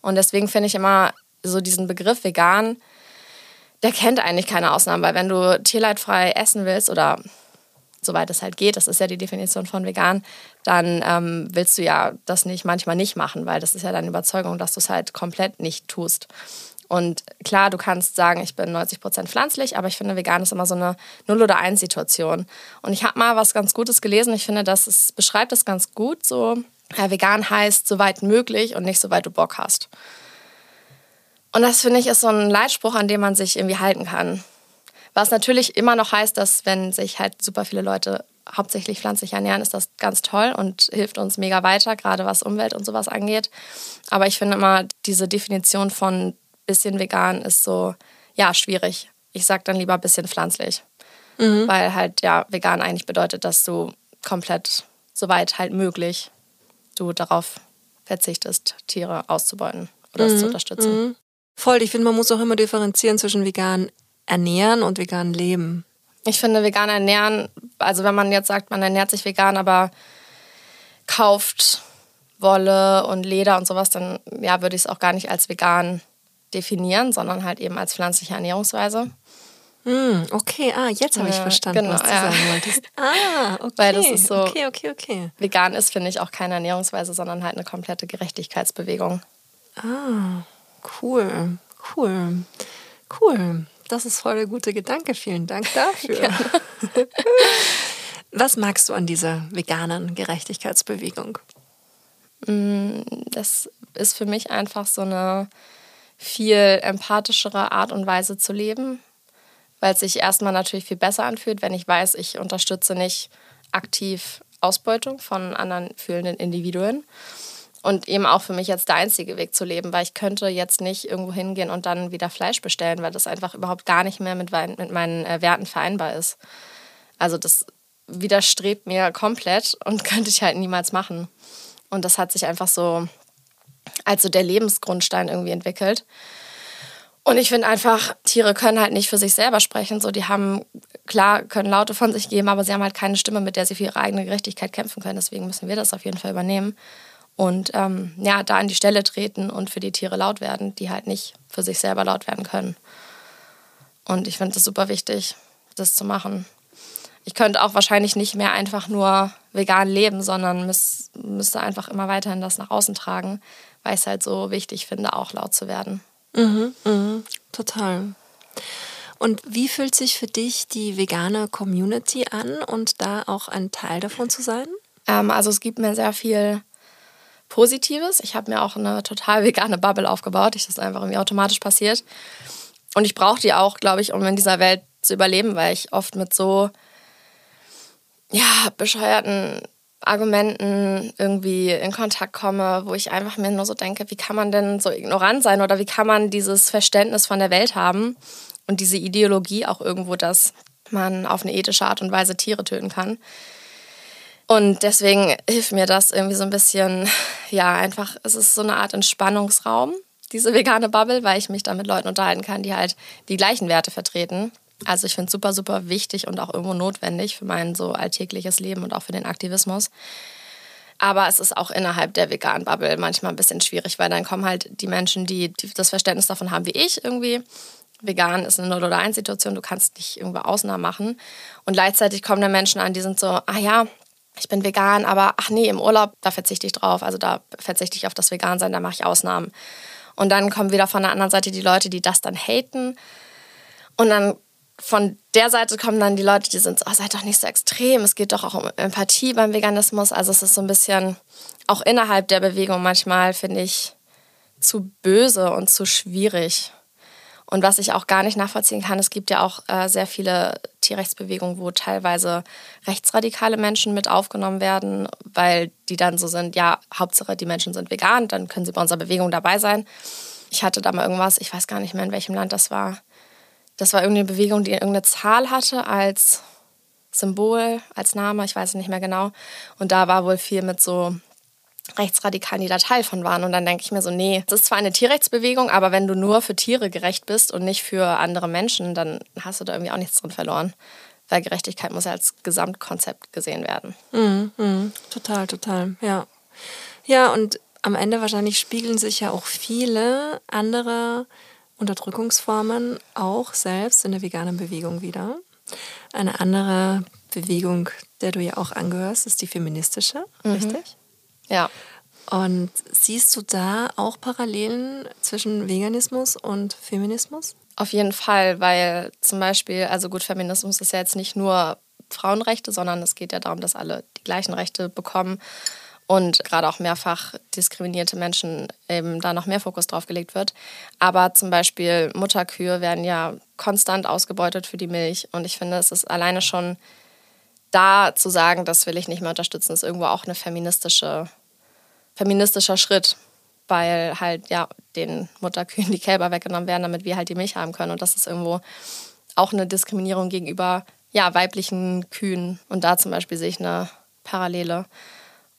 Und deswegen finde ich immer so diesen Begriff vegan, der kennt eigentlich keine Ausnahmen, weil wenn du tierleidfrei essen willst oder soweit es halt geht, das ist ja die Definition von vegan, dann ähm, willst du ja das nicht manchmal nicht machen, weil das ist ja deine Überzeugung, dass du es halt komplett nicht tust. Und klar, du kannst sagen, ich bin 90% pflanzlich, aber ich finde, vegan ist immer so eine Null- oder Eins-Situation. Und ich habe mal was ganz Gutes gelesen. Ich finde, das es beschreibt es ganz gut. So, ja, vegan heißt, soweit möglich und nicht soweit du Bock hast. Und das finde ich ist so ein Leitspruch, an dem man sich irgendwie halten kann. Was natürlich immer noch heißt, dass wenn sich halt super viele Leute hauptsächlich pflanzlich ernähren, ist das ganz toll und hilft uns mega weiter, gerade was Umwelt und sowas angeht. Aber ich finde immer, diese Definition von bisschen vegan ist so, ja, schwierig. Ich sag dann lieber bisschen pflanzlich. Weil halt, ja, vegan eigentlich bedeutet, dass du komplett, soweit halt möglich, du darauf verzichtest, Tiere auszubeuten oder es zu unterstützen. Voll, ich finde, man muss auch immer differenzieren zwischen vegan ernähren und vegan leben. Ich finde, vegan ernähren, also wenn man jetzt sagt, man ernährt sich vegan, aber kauft Wolle und Leder und sowas, dann ja, würde ich es auch gar nicht als vegan definieren, sondern halt eben als pflanzliche Ernährungsweise. Mm, okay, ah, jetzt habe ich verstanden, genau, was du ja. sagen wolltest. Ah, okay. Weil das ist so. Okay, okay, okay. Vegan ist, finde ich, auch keine Ernährungsweise, sondern halt eine komplette Gerechtigkeitsbewegung. Ah, cool, cool, cool. Das ist voll der gute Gedanke. Vielen Dank dafür. Was magst du an dieser veganen Gerechtigkeitsbewegung? Mm, das ist für mich einfach so eine viel empathischere Art und Weise zu leben, weil es sich erstmal natürlich viel besser anfühlt, wenn ich weiß, ich unterstütze nicht aktiv Ausbeutung von anderen fühlenden Individuen. Und eben auch für mich jetzt der einzige Weg zu leben, weil ich könnte jetzt nicht irgendwo hingehen und dann wieder Fleisch bestellen, weil das einfach überhaupt gar nicht mehr mit, mit meinen äh, Werten vereinbar ist. Also das widerstrebt mir komplett und könnte ich halt niemals machen. Und das hat sich einfach so als so der Lebensgrundstein irgendwie entwickelt. Und ich finde einfach, Tiere können halt nicht für sich selber sprechen. So, die haben, klar, können Laute von sich geben, aber sie haben halt keine Stimme, mit der sie für ihre eigene Gerechtigkeit kämpfen können. Deswegen müssen wir das auf jeden Fall übernehmen. Und ähm, ja, da an die Stelle treten und für die Tiere laut werden, die halt nicht für sich selber laut werden können. Und ich finde es super wichtig, das zu machen ich könnte auch wahrscheinlich nicht mehr einfach nur vegan leben, sondern müß, müsste einfach immer weiterhin das nach außen tragen, weil ich es halt so wichtig finde, auch laut zu werden. Mhm, mhm, total. Und wie fühlt sich für dich die vegane Community an und da auch ein Teil davon zu sein? Ähm, also es gibt mir sehr viel Positives. Ich habe mir auch eine total vegane Bubble aufgebaut. Ich das einfach irgendwie automatisch passiert. Und ich brauche die auch, glaube ich, um in dieser Welt zu überleben, weil ich oft mit so ja, bescheuerten Argumenten irgendwie in Kontakt komme, wo ich einfach mir nur so denke, wie kann man denn so ignorant sein oder wie kann man dieses Verständnis von der Welt haben und diese Ideologie auch irgendwo, dass man auf eine ethische Art und Weise Tiere töten kann. Und deswegen hilft mir das irgendwie so ein bisschen, ja, einfach, es ist so eine Art Entspannungsraum, diese vegane Bubble, weil ich mich da mit Leuten unterhalten kann, die halt die gleichen Werte vertreten also ich finde es super, super wichtig und auch irgendwo notwendig für mein so alltägliches Leben und auch für den Aktivismus. Aber es ist auch innerhalb der veganen Bubble manchmal ein bisschen schwierig, weil dann kommen halt die Menschen, die, das Verständnis davon haben wie ich irgendwie. Vegan ist eine Null- oder Eins-Situation, du kannst nicht irgendwo Ausnahmen machen. Und gleichzeitig kommen dann Menschen an, die sind so, ah ja, ich bin vegan, aber ach nee, im Urlaub, da verzichte ich drauf. Also da verzichte ich auf das Vegan-Sein, da mache ich Ausnahmen. Und dann kommen wieder von der anderen Seite die Leute, die das dann haten. Und dann von der Seite kommen dann die Leute, die sind so, oh, seid doch nicht so extrem, es geht doch auch um Empathie beim Veganismus. Also es ist so ein bisschen, auch innerhalb der Bewegung manchmal, finde ich, zu böse und zu schwierig. Und was ich auch gar nicht nachvollziehen kann, es gibt ja auch äh, sehr viele Tierrechtsbewegungen, wo teilweise rechtsradikale Menschen mit aufgenommen werden, weil die dann so sind, ja, Hauptsache die Menschen sind vegan, dann können sie bei unserer Bewegung dabei sein. Ich hatte da mal irgendwas, ich weiß gar nicht mehr, in welchem Land das war das war irgendeine Bewegung, die irgendeine Zahl hatte als Symbol, als Name, ich weiß es nicht mehr genau. Und da war wohl viel mit so Rechtsradikalen, die da Teil von waren. Und dann denke ich mir so, nee, das ist zwar eine Tierrechtsbewegung, aber wenn du nur für Tiere gerecht bist und nicht für andere Menschen, dann hast du da irgendwie auch nichts drin verloren. Weil Gerechtigkeit muss ja als Gesamtkonzept gesehen werden. Mhm, mh, total, total, ja. Ja, und am Ende wahrscheinlich spiegeln sich ja auch viele andere Unterdrückungsformen auch selbst in der veganen Bewegung wieder. Eine andere Bewegung, der du ja auch angehörst, ist die feministische, mhm. richtig? Ja. Und siehst du da auch Parallelen zwischen Veganismus und Feminismus? Auf jeden Fall, weil zum Beispiel, also gut, Feminismus ist ja jetzt nicht nur Frauenrechte, sondern es geht ja darum, dass alle die gleichen Rechte bekommen und gerade auch mehrfach diskriminierte Menschen eben da noch mehr Fokus drauf gelegt wird. Aber zum Beispiel Mutterkühe werden ja konstant ausgebeutet für die Milch und ich finde, es ist alleine schon da zu sagen, das will ich nicht mehr unterstützen, ist irgendwo auch eine feministische, feministischer Schritt, weil halt ja den Mutterkühen die Kälber weggenommen werden, damit wir halt die Milch haben können und das ist irgendwo auch eine Diskriminierung gegenüber ja, weiblichen Kühen und da zum Beispiel sehe ich eine Parallele.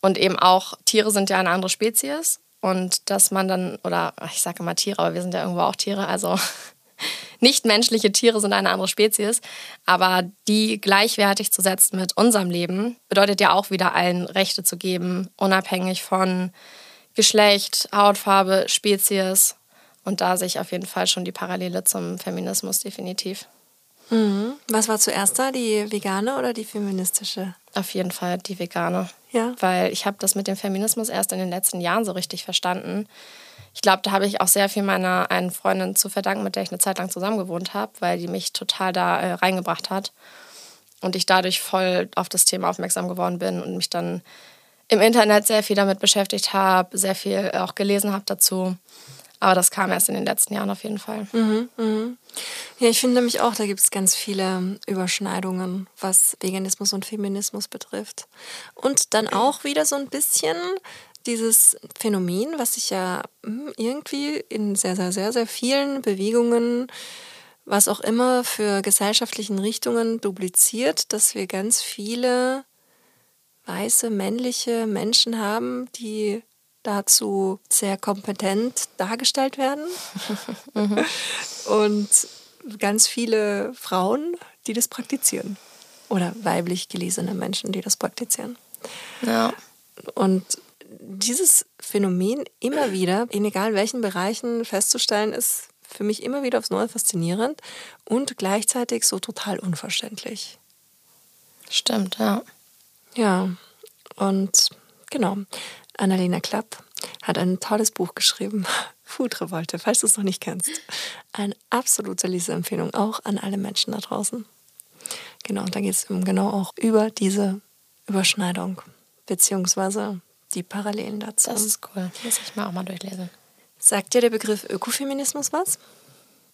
Und eben auch, Tiere sind ja eine andere Spezies. Und dass man dann, oder ich sage immer Tiere, aber wir sind ja irgendwo auch Tiere, also nichtmenschliche Tiere sind eine andere Spezies. Aber die gleichwertig zu setzen mit unserem Leben, bedeutet ja auch wieder allen Rechte zu geben, unabhängig von Geschlecht, Hautfarbe, Spezies. Und da sehe ich auf jeden Fall schon die Parallele zum Feminismus definitiv. Mhm. Was war zuerst da, die vegane oder die feministische? Auf jeden Fall die vegane. Ja. Weil ich habe das mit dem Feminismus erst in den letzten Jahren so richtig verstanden. Ich glaube, da habe ich auch sehr viel meiner einen Freundin zu verdanken, mit der ich eine Zeit lang zusammen gewohnt habe, weil die mich total da äh, reingebracht hat. Und ich dadurch voll auf das Thema aufmerksam geworden bin und mich dann im Internet sehr viel damit beschäftigt habe, sehr viel auch gelesen habe dazu. Aber das kam erst in den letzten Jahren auf jeden Fall. Mhm, mhm. Ja, ich finde nämlich auch, da gibt es ganz viele Überschneidungen, was Veganismus und Feminismus betrifft. Und dann auch wieder so ein bisschen dieses Phänomen, was sich ja hm, irgendwie in sehr, sehr, sehr, sehr vielen Bewegungen, was auch immer für gesellschaftlichen Richtungen dupliziert, dass wir ganz viele weiße männliche Menschen haben, die dazu sehr kompetent dargestellt werden. Und ganz viele Frauen, die das praktizieren. Oder weiblich gelesene Menschen, die das praktizieren. Ja. Und dieses Phänomen immer wieder, in egal welchen Bereichen festzustellen, ist für mich immer wieder aufs Neue faszinierend und gleichzeitig so total unverständlich. Stimmt, ja. Ja, und genau. Annalena Klapp hat ein tolles Buch geschrieben, Food Revolte, falls du es noch nicht kennst. Eine absolute Leseempfehlung auch an alle Menschen da draußen. Genau, und da geht es genau auch über diese Überschneidung, beziehungsweise die Parallelen dazu. Das ist cool. Muss ich mal auch mal durchlesen. Sagt dir der Begriff Ökofeminismus was?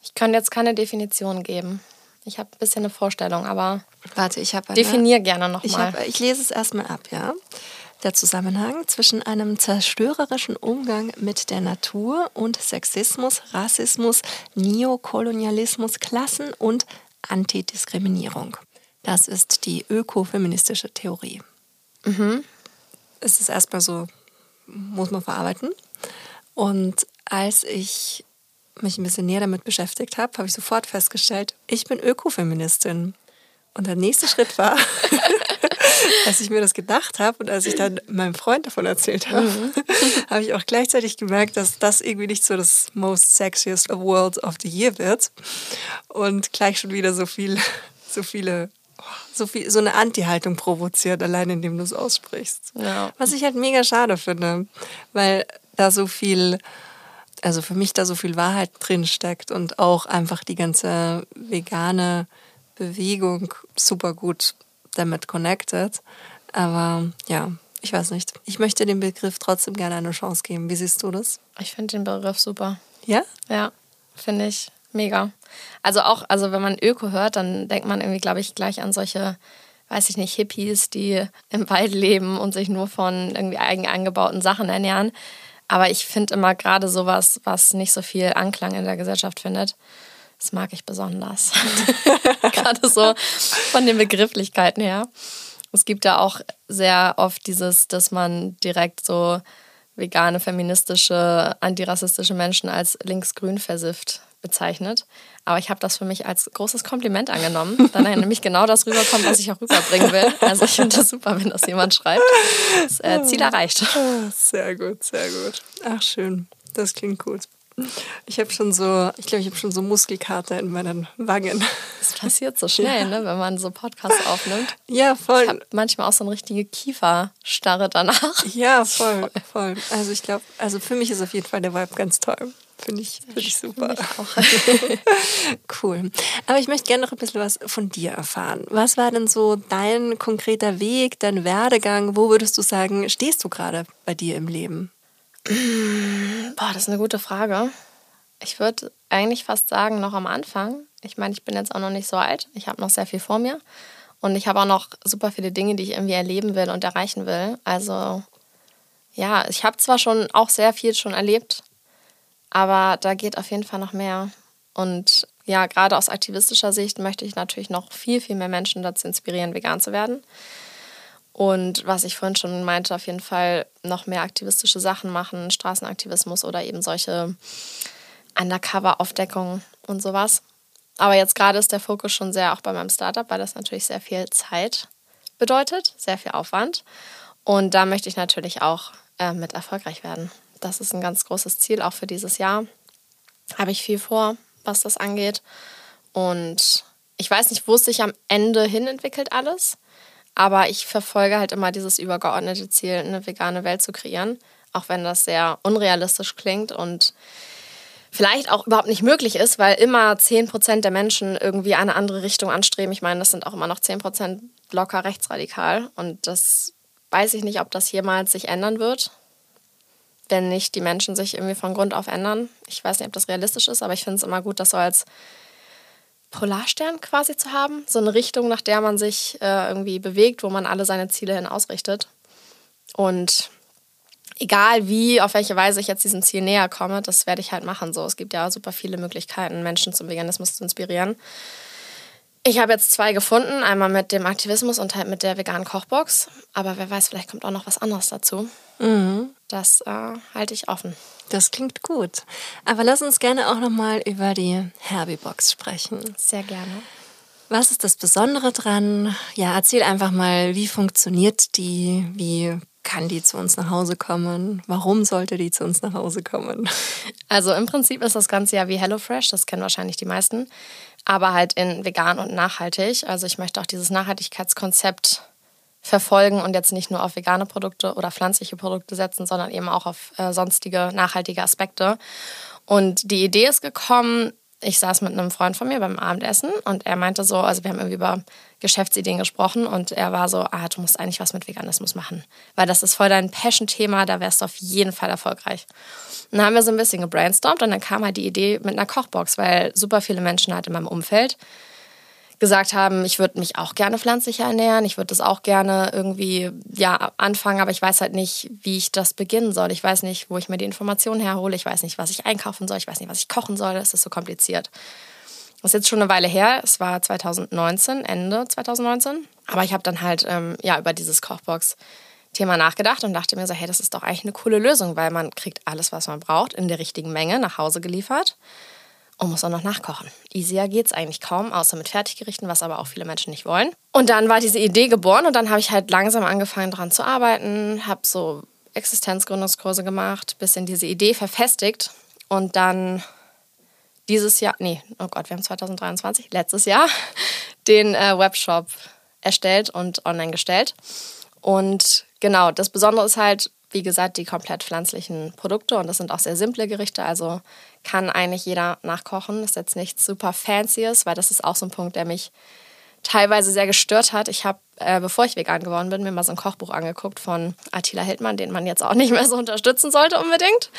Ich kann jetzt keine Definition geben. Ich habe ein bisschen eine Vorstellung, aber. Warte, ich habe. Definier gerne nochmal. Ich, hab, ich lese es erstmal ab, ja. Der Zusammenhang zwischen einem zerstörerischen Umgang mit der Natur und Sexismus, Rassismus, Neokolonialismus, Klassen und Antidiskriminierung. Das ist die ökofeministische Theorie. Mhm. Es ist erstmal so, muss man verarbeiten. Und als ich mich ein bisschen näher damit beschäftigt habe, habe ich sofort festgestellt, ich bin Ökofeministin. Und der nächste Schritt war, als ich mir das gedacht habe und als ich dann meinem Freund davon erzählt habe, mhm. habe ich auch gleichzeitig gemerkt, dass das irgendwie nicht so das most sexiest award of the year wird. Und gleich schon wieder so viel, so viele, so viel, so eine Anti-Haltung provoziert, allein indem du es aussprichst. Ja. Was ich halt mega schade finde, weil da so viel also für mich da so viel Wahrheit drin steckt und auch einfach die ganze vegane Bewegung super gut damit connected. Aber ja, ich weiß nicht. Ich möchte dem Begriff trotzdem gerne eine Chance geben. Wie siehst du das? Ich finde den Begriff super. Ja? Ja, finde ich mega. Also auch, also wenn man Öko hört, dann denkt man irgendwie, glaube ich, gleich an solche, weiß ich nicht, Hippies, die im Wald leben und sich nur von irgendwie eigen angebauten Sachen ernähren. Aber ich finde immer gerade sowas, was nicht so viel Anklang in der Gesellschaft findet, das mag ich besonders. gerade so von den Begrifflichkeiten her. Es gibt ja auch sehr oft dieses, dass man direkt so vegane, feministische, antirassistische Menschen als linksgrün versifft bezeichnet. Aber ich habe das für mich als großes Kompliment angenommen, da nämlich genau das rüberkommt, was ich auch rüberbringen will. Also ich finde das super, wenn das jemand schreibt. Das äh, Ziel erreicht. Sehr gut, sehr gut. Ach schön, das klingt gut. Ich habe schon so, ich glaube, ich habe schon so Muskelkater in meinen Wangen. Das passiert so schnell, ja. ne, wenn man so Podcasts aufnimmt. Ja, voll. Ich habe manchmal auch so eine richtige Kieferstarre danach. Ja, voll, voll. Also ich glaube, also für mich ist auf jeden Fall der Vibe ganz toll. Finde ich, find ich super. Ich cool. Aber ich möchte gerne noch ein bisschen was von dir erfahren. Was war denn so dein konkreter Weg, dein Werdegang? Wo würdest du sagen, stehst du gerade bei dir im Leben? Boah, das ist eine gute Frage. Ich würde eigentlich fast sagen, noch am Anfang. Ich meine, ich bin jetzt auch noch nicht so alt. Ich habe noch sehr viel vor mir. Und ich habe auch noch super viele Dinge, die ich irgendwie erleben will und erreichen will. Also ja, ich habe zwar schon auch sehr viel schon erlebt, aber da geht auf jeden Fall noch mehr. Und ja, gerade aus aktivistischer Sicht möchte ich natürlich noch viel, viel mehr Menschen dazu inspirieren, vegan zu werden. Und was ich vorhin schon meinte, auf jeden Fall noch mehr aktivistische Sachen machen, Straßenaktivismus oder eben solche Undercover-Aufdeckungen und sowas. Aber jetzt gerade ist der Fokus schon sehr auch bei meinem Startup, weil das natürlich sehr viel Zeit bedeutet, sehr viel Aufwand. Und da möchte ich natürlich auch äh, mit erfolgreich werden das ist ein ganz großes Ziel auch für dieses Jahr. habe ich viel vor, was das angeht. Und ich weiß nicht, wo es sich am Ende hin entwickelt alles. Aber ich verfolge halt immer dieses übergeordnete Ziel, eine vegane Welt zu kreieren. Auch wenn das sehr unrealistisch klingt und vielleicht auch überhaupt nicht möglich ist, weil immer 10% der Menschen irgendwie eine andere Richtung anstreben. Ich meine, das sind auch immer noch 10% locker rechtsradikal. Und das weiß ich nicht, ob das jemals sich ändern wird, wenn nicht die Menschen sich irgendwie von Grund auf ändern. Ich weiß nicht, ob das realistisch ist, aber ich finde es immer gut, das so als Polarstern quasi zu haben. So eine Richtung, nach der man sich äh, irgendwie bewegt, wo man alle seine Ziele hin ausrichtet. Und egal wie, auf welche Weise ich jetzt diesem Ziel näher komme, das werde ich halt machen. So, es gibt ja super viele Möglichkeiten, Menschen zum Veganismus zu inspirieren. Ich habe jetzt zwei gefunden, einmal mit dem Aktivismus und halt mit der veganen Kochbox. Aber wer weiß, vielleicht kommt auch noch was anderes dazu. Mhm. Das äh, halte ich offen. Das klingt gut. Aber lass uns gerne auch noch mal über die Herbie-Box sprechen. Sehr gerne. Was ist das Besondere dran? Ja, erzähl einfach mal, wie funktioniert die? Wie kann die zu uns nach Hause kommen? Warum sollte die zu uns nach Hause kommen? Also im Prinzip ist das Ganze ja wie HelloFresh, das kennen wahrscheinlich die meisten, aber halt in vegan und nachhaltig. Also ich möchte auch dieses Nachhaltigkeitskonzept verfolgen und jetzt nicht nur auf vegane Produkte oder pflanzliche Produkte setzen, sondern eben auch auf äh, sonstige nachhaltige Aspekte. Und die Idee ist gekommen, ich saß mit einem Freund von mir beim Abendessen und er meinte so, also wir haben irgendwie über Geschäftsideen gesprochen und er war so, ah, du musst eigentlich was mit Veganismus machen, weil das ist voll dein Passion-Thema, da wärst du auf jeden Fall erfolgreich. Und dann haben wir so ein bisschen gebrainstormt und dann kam halt die Idee mit einer Kochbox, weil super viele Menschen halt in meinem Umfeld gesagt haben, ich würde mich auch gerne pflanzlicher ernähren, ich würde das auch gerne irgendwie ja anfangen, aber ich weiß halt nicht, wie ich das beginnen soll. Ich weiß nicht, wo ich mir die Informationen herhole, ich weiß nicht, was ich einkaufen soll, ich weiß nicht, was ich kochen soll, es ist so kompliziert. Das ist jetzt schon eine Weile her, es war 2019, Ende 2019, aber ich habe dann halt ähm, ja über dieses Kochbox Thema nachgedacht und dachte mir so, hey, das ist doch eigentlich eine coole Lösung, weil man kriegt alles, was man braucht, in der richtigen Menge nach Hause geliefert und muss auch noch nachkochen. Easier geht es eigentlich kaum, außer mit Fertiggerichten, was aber auch viele Menschen nicht wollen. Und dann war diese Idee geboren und dann habe ich halt langsam angefangen daran zu arbeiten, habe so Existenzgründungskurse gemacht, bisschen diese Idee verfestigt und dann dieses Jahr, nee, oh Gott, wir haben 2023, letztes Jahr, den äh, Webshop erstellt und online gestellt. Und genau, das Besondere ist halt, wie gesagt, die komplett pflanzlichen Produkte und das sind auch sehr simple Gerichte, also kann eigentlich jeder nachkochen. Das ist jetzt nichts super Fancyes, weil das ist auch so ein Punkt, der mich teilweise sehr gestört hat. Ich habe, äh, bevor ich vegan geworden bin, mir mal so ein Kochbuch angeguckt von Attila Hildmann, den man jetzt auch nicht mehr so unterstützen sollte unbedingt.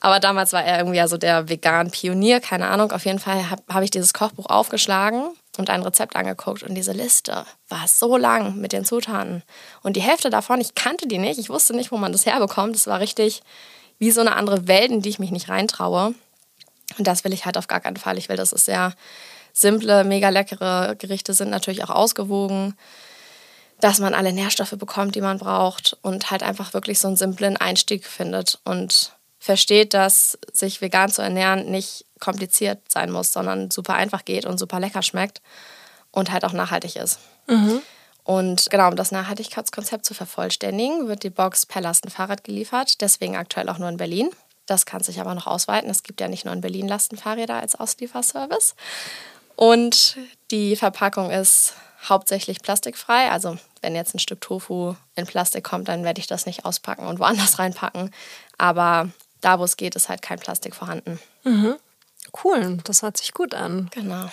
Aber damals war er irgendwie ja so der vegan Pionier, keine Ahnung. Auf jeden Fall habe hab ich dieses Kochbuch aufgeschlagen und ein Rezept angeguckt und diese Liste war so lang mit den Zutaten. Und die Hälfte davon, ich kannte die nicht, ich wusste nicht, wo man das herbekommt. Das war richtig wie so eine andere Welt, in die ich mich nicht reintraue. Und das will ich halt auf gar keinen Fall. Ich will, dass es sehr simple, mega leckere Gerichte sind, natürlich auch ausgewogen, dass man alle Nährstoffe bekommt, die man braucht und halt einfach wirklich so einen simplen Einstieg findet und versteht, dass sich vegan zu ernähren nicht kompliziert sein muss, sondern super einfach geht und super lecker schmeckt und halt auch nachhaltig ist. Mhm. Und genau, um das Nachhaltigkeitskonzept zu vervollständigen, wird die Box per Lastenfahrrad geliefert, deswegen aktuell auch nur in Berlin. Das kann sich aber noch ausweiten. Es gibt ja nicht nur in Berlin Lastenfahrräder als Auslieferservice. Und die Verpackung ist hauptsächlich plastikfrei. Also wenn jetzt ein Stück Tofu in Plastik kommt, dann werde ich das nicht auspacken und woanders reinpacken. Aber da, wo es geht, ist halt kein Plastik vorhanden. Mhm. Cool, das hört sich gut an. Genau.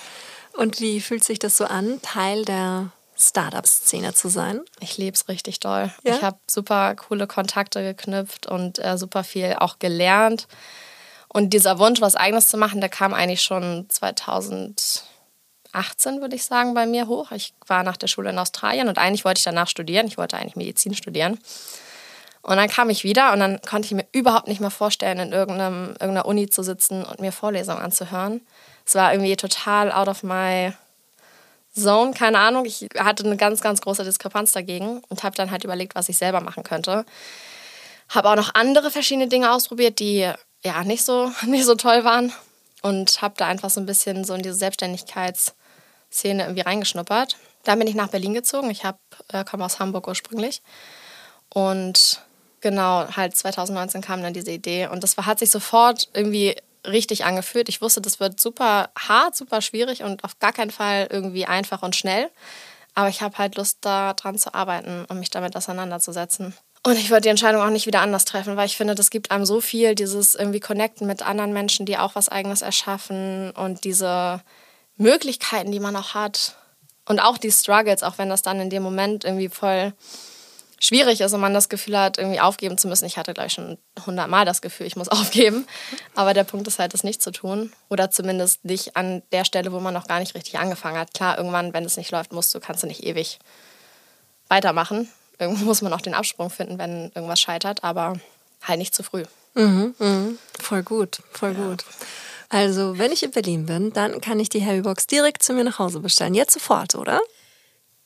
Und wie fühlt sich das so an, Teil der Startup-Szene zu sein? Ich liebe es richtig doll. Ja? Ich habe super coole Kontakte geknüpft und äh, super viel auch gelernt. Und dieser Wunsch, was Eigenes zu machen, der kam eigentlich schon 2018, würde ich sagen, bei mir hoch. Ich war nach der Schule in Australien und eigentlich wollte ich danach studieren. Ich wollte eigentlich Medizin studieren. Und dann kam ich wieder und dann konnte ich mir überhaupt nicht mehr vorstellen, in irgendeinem, irgendeiner Uni zu sitzen und mir Vorlesungen anzuhören. Es war irgendwie total out of my zone, keine Ahnung. Ich hatte eine ganz, ganz große Diskrepanz dagegen und habe dann halt überlegt, was ich selber machen könnte. Habe auch noch andere verschiedene Dinge ausprobiert, die ja nicht so, nicht so toll waren und habe da einfach so ein bisschen so in diese Selbstständigkeitsszene irgendwie reingeschnuppert. Dann bin ich nach Berlin gezogen. Ich äh, komme aus Hamburg ursprünglich und genau, halt 2019 kam dann diese Idee und das hat sich sofort irgendwie richtig angefühlt. Ich wusste, das wird super hart, super schwierig und auf gar keinen Fall irgendwie einfach und schnell. Aber ich habe halt Lust, da dran zu arbeiten und mich damit auseinanderzusetzen. Und ich würde die Entscheidung auch nicht wieder anders treffen, weil ich finde, das gibt einem so viel, dieses irgendwie Connecten mit anderen Menschen, die auch was Eigenes erschaffen und diese Möglichkeiten, die man auch hat. Und auch die Struggles, auch wenn das dann in dem Moment irgendwie voll schwierig ist und man das Gefühl hat, irgendwie aufgeben zu müssen. Ich hatte gleich schon hundertmal das Gefühl, ich muss aufgeben. Aber der Punkt ist halt, das nicht zu tun. Oder zumindest nicht an der Stelle, wo man noch gar nicht richtig angefangen hat. Klar, irgendwann, wenn es nicht läuft, musst du, kannst du nicht ewig weitermachen. Irgendwo muss man auch den Absprung finden, wenn irgendwas scheitert, aber halt nicht zu früh. Mhm, mh. Voll gut, voll ja. gut. Also, wenn ich in Berlin bin, dann kann ich die Heavybox direkt zu mir nach Hause bestellen. Jetzt sofort, oder?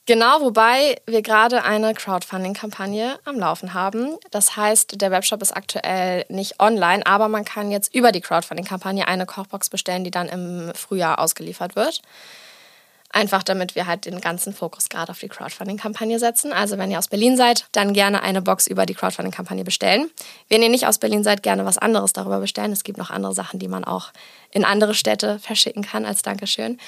Genau, wobei wir gerade eine Crowdfunding-Kampagne am Laufen haben. Das heißt, der Webshop ist aktuell nicht online, aber man kann jetzt über die Crowdfunding-Kampagne eine Kochbox bestellen, die dann im Frühjahr ausgeliefert wird. Einfach damit wir halt den ganzen Fokus gerade auf die Crowdfunding-Kampagne setzen. Also wenn ihr aus Berlin seid, dann gerne eine Box über die Crowdfunding-Kampagne bestellen. Wenn ihr nicht aus Berlin seid, gerne was anderes darüber bestellen. Es gibt noch andere Sachen, die man auch in andere Städte verschicken kann als Dankeschön.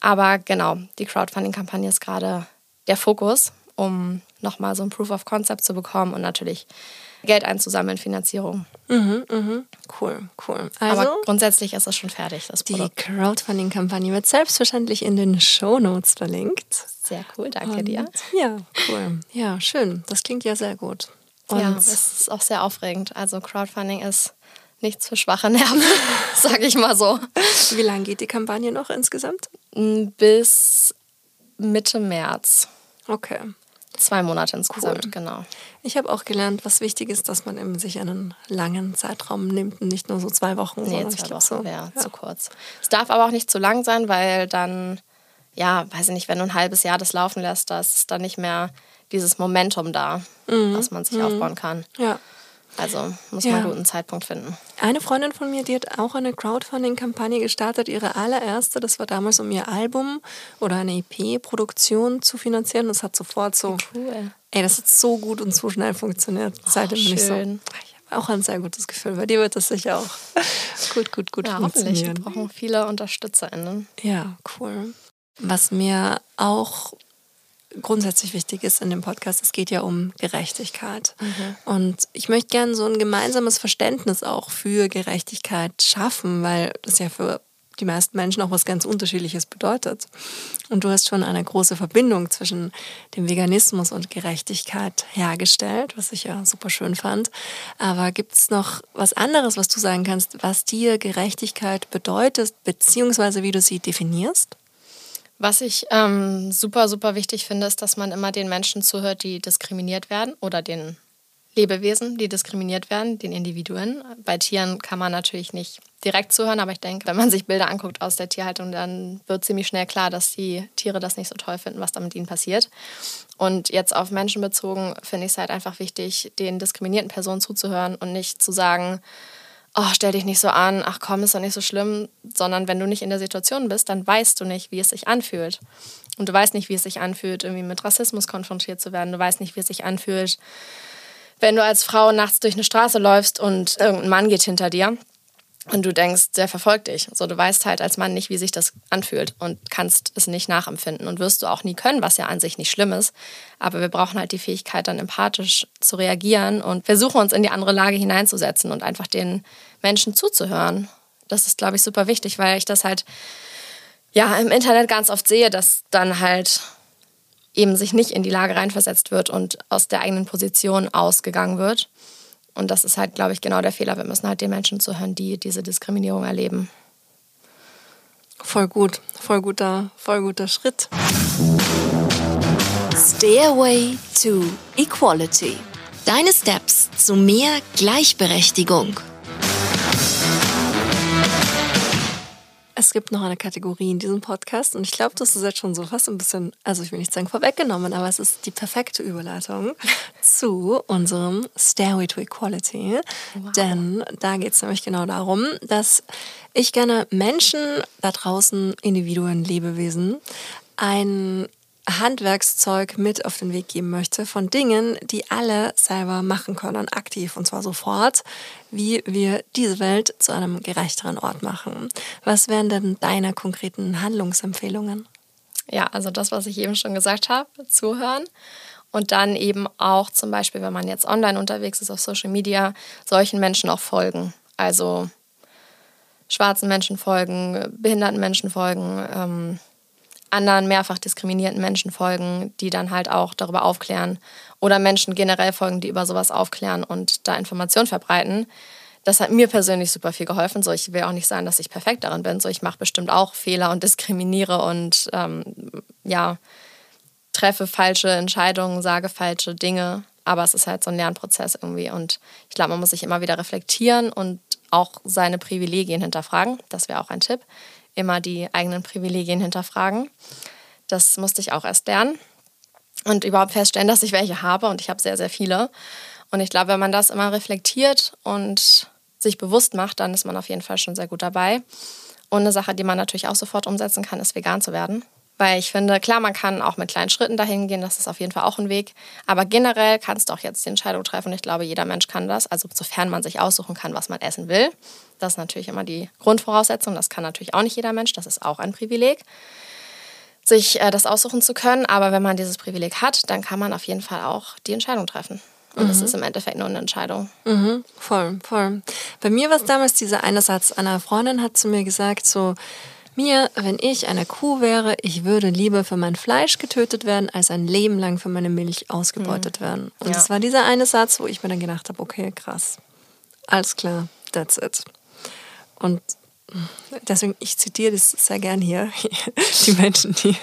Aber genau, die Crowdfunding-Kampagne ist gerade der Fokus, um nochmal so ein Proof of Concept zu bekommen und natürlich Geld einzusammeln, Finanzierung. Mhm, mhm. Cool, cool. Also, Aber grundsätzlich ist es schon fertig, das Produkt. Die Crowdfunding-Kampagne wird selbstverständlich in den Show Notes verlinkt. Sehr cool, danke und, dir. Ja, cool. Ja, schön. Das klingt ja sehr gut. Und ja, es ist auch sehr aufregend. Also Crowdfunding ist nichts für schwache Nerven, sage ich mal so. Wie lange geht die Kampagne noch insgesamt? Bis Mitte März. Okay. Zwei Monate insgesamt, cool. genau. Ich habe auch gelernt, was wichtig ist, dass man eben sich einen langen Zeitraum nimmt und nicht nur so zwei Wochen. Nee, zwei Wochen so, wäre ja. zu kurz. Es darf aber auch nicht zu lang sein, weil dann, ja, weiß ich nicht, wenn du ein halbes Jahr das laufen lässt, da ist dann nicht mehr dieses Momentum da, mhm. was man sich mhm. aufbauen kann. Ja. Also muss ja. man einen guten Zeitpunkt finden. Eine Freundin von mir, die hat auch eine Crowdfunding-Kampagne gestartet, ihre allererste. Das war damals, um ihr Album oder eine EP-Produktion zu finanzieren. Das hat sofort so. Cool. Ey, das hat so gut und so schnell funktioniert. Seitdem bin ich so. Ich habe auch ein sehr gutes Gefühl. Bei dir wird das sicher auch gut, gut, gut ja, funktionieren. Wir brauchen viele UnterstützerInnen. Ja, cool. Was mir auch grundsätzlich wichtig ist in dem Podcast. Es geht ja um Gerechtigkeit. Mhm. Und ich möchte gerne so ein gemeinsames Verständnis auch für Gerechtigkeit schaffen, weil das ja für die meisten Menschen auch was ganz Unterschiedliches bedeutet. Und du hast schon eine große Verbindung zwischen dem Veganismus und Gerechtigkeit hergestellt, was ich ja super schön fand. Aber gibt es noch was anderes, was du sagen kannst, was dir Gerechtigkeit bedeutet, beziehungsweise wie du sie definierst? Was ich ähm, super, super wichtig finde, ist, dass man immer den Menschen zuhört, die diskriminiert werden oder den Lebewesen, die diskriminiert werden, den Individuen. Bei Tieren kann man natürlich nicht direkt zuhören, aber ich denke, wenn man sich Bilder anguckt aus der Tierhaltung, dann wird ziemlich schnell klar, dass die Tiere das nicht so toll finden, was da mit ihnen passiert. Und jetzt auf Menschen bezogen finde ich es halt einfach wichtig, den diskriminierten Personen zuzuhören und nicht zu sagen, oh, stell dich nicht so an, ach komm, ist doch nicht so schlimm, sondern wenn du nicht in der Situation bist, dann weißt du nicht, wie es sich anfühlt. Und du weißt nicht, wie es sich anfühlt, irgendwie mit Rassismus konfrontiert zu werden. Du weißt nicht, wie es sich anfühlt, wenn du als Frau nachts durch eine Straße läufst und irgendein Mann geht hinter dir und du denkst, der verfolgt dich. So, du weißt halt als Mann nicht, wie sich das anfühlt und kannst es nicht nachempfinden und wirst du auch nie können, was ja an sich nicht schlimm ist. Aber wir brauchen halt die Fähigkeit, dann empathisch zu reagieren und versuchen uns in die andere Lage hineinzusetzen und einfach den Menschen zuzuhören. Das ist, glaube ich, super wichtig, weil ich das halt ja im Internet ganz oft sehe, dass dann halt eben sich nicht in die Lage reinversetzt wird und aus der eigenen Position ausgegangen wird. Und das ist halt, glaube ich, genau der Fehler. Wir müssen halt den Menschen zuhören, die diese Diskriminierung erleben. Voll gut, voll guter, voll guter Schritt. Stairway to Equality. Deine Steps zu mehr Gleichberechtigung. Es gibt noch eine Kategorie in diesem Podcast und ich glaube, das ist jetzt schon so fast ein bisschen, also ich will nicht sagen vorweggenommen, aber es ist die perfekte Überleitung zu unserem Stairway to Equality. Wow. Denn da geht es nämlich genau darum, dass ich gerne Menschen da draußen, Individuen, Lebewesen, ein Handwerkszeug mit auf den Weg geben möchte von Dingen, die alle selber machen können, aktiv und zwar sofort, wie wir diese Welt zu einem gerechteren Ort machen. Was wären denn deine konkreten Handlungsempfehlungen? Ja, also das, was ich eben schon gesagt habe, zuhören. Und dann eben auch zum Beispiel, wenn man jetzt online unterwegs ist auf Social Media, solchen Menschen auch folgen. Also schwarzen Menschen folgen, behinderten Menschen folgen, ähm, anderen mehrfach diskriminierten Menschen folgen, die dann halt auch darüber aufklären oder Menschen generell folgen, die über sowas aufklären und da Informationen verbreiten. Das hat mir persönlich super viel geholfen. So, ich will auch nicht sagen, dass ich perfekt darin bin. So, ich mache bestimmt auch Fehler und diskriminiere und ähm, ja, treffe falsche Entscheidungen, sage falsche Dinge. Aber es ist halt so ein Lernprozess irgendwie. Und ich glaube, man muss sich immer wieder reflektieren und auch seine Privilegien hinterfragen. Das wäre auch ein Tipp. Immer die eigenen Privilegien hinterfragen. Das musste ich auch erst lernen. Und überhaupt feststellen, dass ich welche habe. Und ich habe sehr, sehr viele. Und ich glaube, wenn man das immer reflektiert und sich bewusst macht, dann ist man auf jeden Fall schon sehr gut dabei. Und eine Sache, die man natürlich auch sofort umsetzen kann, ist vegan zu werden. Weil ich finde, klar, man kann auch mit kleinen Schritten dahin gehen, das ist auf jeden Fall auch ein Weg. Aber generell kannst du auch jetzt die Entscheidung treffen. Ich glaube, jeder Mensch kann das. Also sofern man sich aussuchen kann, was man essen will. Das ist natürlich immer die Grundvoraussetzung. Das kann natürlich auch nicht jeder Mensch. Das ist auch ein Privileg, sich äh, das aussuchen zu können. Aber wenn man dieses Privileg hat, dann kann man auf jeden Fall auch die Entscheidung treffen. Und es mhm. ist im Endeffekt nur eine Entscheidung. Mhm, voll, voll. Bei mir war es damals dieser eine Satz. Eine Freundin hat zu mir gesagt, so, mir, wenn ich eine Kuh wäre, ich würde lieber für mein Fleisch getötet werden, als ein Leben lang für meine Milch ausgebeutet mhm. werden. Und ja. das war dieser eine Satz, wo ich mir dann gedacht habe, okay, krass. Alles klar, that's it. Und deswegen, ich zitiere das sehr gern hier. Die Menschen, die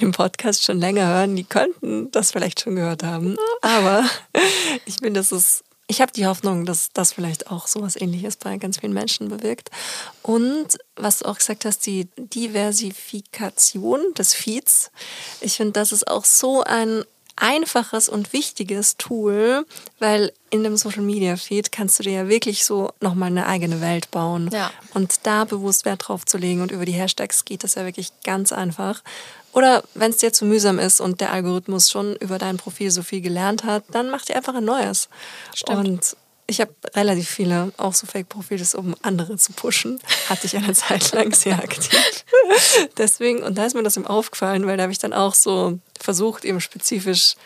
den Podcast schon länger hören, die könnten das vielleicht schon gehört haben. Aber ich finde, das ist ich habe die Hoffnung, dass das vielleicht auch so etwas ähnliches bei ganz vielen Menschen bewirkt. Und was du auch gesagt hast, die Diversifikation des Feeds. Ich finde, das ist auch so ein einfaches und wichtiges Tool, weil in dem Social Media Feed kannst du dir ja wirklich so nochmal eine eigene Welt bauen. Ja. Und da bewusst Wert drauf zu legen und über die Hashtags geht das ja wirklich ganz einfach. Oder wenn es dir zu mühsam ist und der Algorithmus schon über dein Profil so viel gelernt hat, dann mach dir einfach ein neues. Stimmt. Und ich habe relativ viele, auch so Fake-Profile, um andere zu pushen. Hatte ich eine Zeit lang sehr aktiv. Deswegen, und da ist mir das eben aufgefallen, weil da habe ich dann auch so versucht, eben spezifisch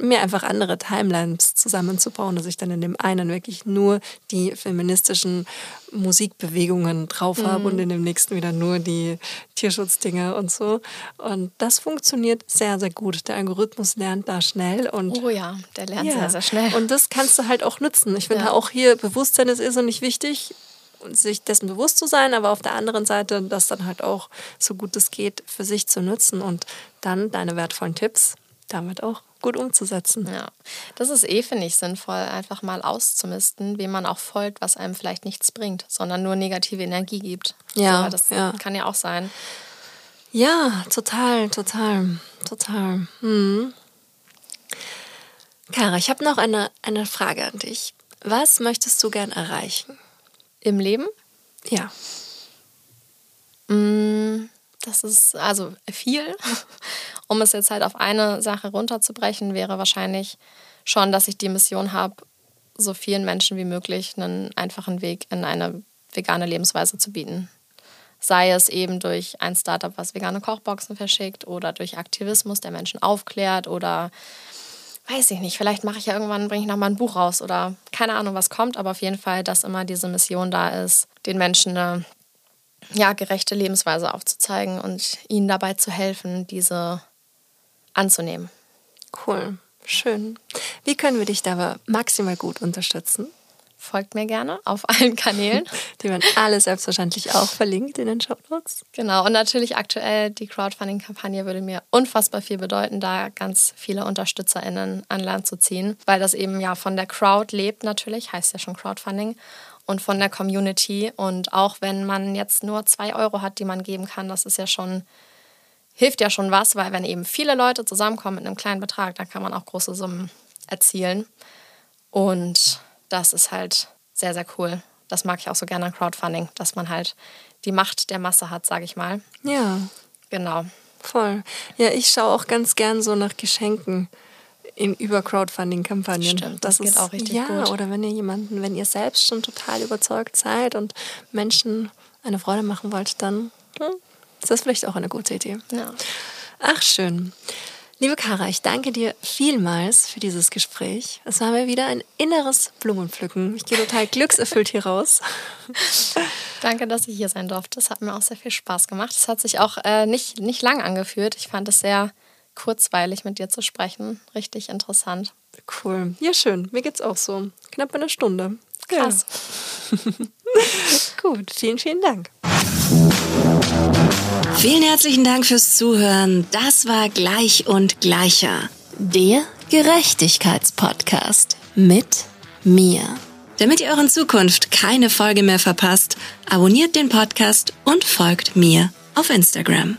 mir einfach andere Timelines zusammenzubauen, dass ich dann in dem einen wirklich nur die feministischen Musikbewegungen drauf mhm. habe und in dem nächsten wieder nur die Tierschutzdinger und so. Und das funktioniert sehr, sehr gut. Der Algorithmus lernt da schnell und oh ja, der lernt ja. sehr, sehr schnell. Und das kannst du halt auch nutzen. Ich finde ja. auch hier Bewusstsein ist irrsinnig wichtig sich dessen bewusst zu sein, aber auf der anderen Seite das dann halt auch so gut es geht für sich zu nutzen und dann deine wertvollen Tipps damit auch gut umzusetzen. Ja, das ist eh, finde ich, sinnvoll, einfach mal auszumisten, wem man auch folgt, was einem vielleicht nichts bringt, sondern nur negative Energie gibt. Ja, so, das ja. kann ja auch sein. Ja, total, total, total. Hm. Kara, ich habe noch eine, eine Frage an dich. Was möchtest du gern erreichen? Im Leben? Ja. Hm, das ist also viel. Um es jetzt halt auf eine Sache runterzubrechen, wäre wahrscheinlich schon, dass ich die Mission habe, so vielen Menschen wie möglich einen einfachen Weg in eine vegane Lebensweise zu bieten. Sei es eben durch ein Startup, was vegane Kochboxen verschickt oder durch Aktivismus, der Menschen aufklärt oder weiß ich nicht, vielleicht mache ich ja irgendwann, bringe ich nochmal ein Buch raus oder keine Ahnung, was kommt, aber auf jeden Fall, dass immer diese Mission da ist, den Menschen eine ja, gerechte Lebensweise aufzuzeigen und ihnen dabei zu helfen, diese anzunehmen. Cool, schön. Wie können wir dich dabei maximal gut unterstützen? Folgt mir gerne auf allen Kanälen. Die werden alle selbstverständlich auch verlinkt in den Show Notes. Genau, und natürlich aktuell die Crowdfunding-Kampagne würde mir unfassbar viel bedeuten, da ganz viele UnterstützerInnen an Land zu ziehen, weil das eben ja von der Crowd lebt natürlich, heißt ja schon Crowdfunding und von der Community. Und auch wenn man jetzt nur zwei Euro hat, die man geben kann, das ist ja schon hilft ja schon was, weil wenn eben viele Leute zusammenkommen mit einem kleinen Betrag, dann kann man auch große Summen erzielen. Und das ist halt sehr, sehr cool. Das mag ich auch so gerne an Crowdfunding, dass man halt die Macht der Masse hat, sage ich mal. Ja. Genau. Voll. Ja, ich schaue auch ganz gern so nach Geschenken in über Crowdfunding-Kampagnen. Stimmt, das, das geht ist, auch richtig ja, gut. Ja, oder wenn ihr jemanden, wenn ihr selbst schon total überzeugt seid und Menschen eine Freude machen wollt, dann hm, ist das vielleicht auch eine gute Idee. Ja. Ach, schön. Liebe Kara, ich danke dir vielmals für dieses Gespräch. Es war mir wieder ein inneres Blumenpflücken. Ich gehe total glückserfüllt hier raus. Danke, dass ich hier sein durfte. Es hat mir auch sehr viel Spaß gemacht. Es hat sich auch äh, nicht, nicht lang angefühlt. Ich fand es sehr kurzweilig, mit dir zu sprechen. Richtig interessant. Cool. Ja, schön. Mir geht's auch so. Knapp eine Stunde. Krass. Ja. Gut, vielen, vielen Dank. Vielen herzlichen Dank fürs Zuhören. Das war Gleich und Gleicher. Der Gerechtigkeitspodcast mit mir. Damit ihr auch in Zukunft keine Folge mehr verpasst, abonniert den Podcast und folgt mir auf Instagram.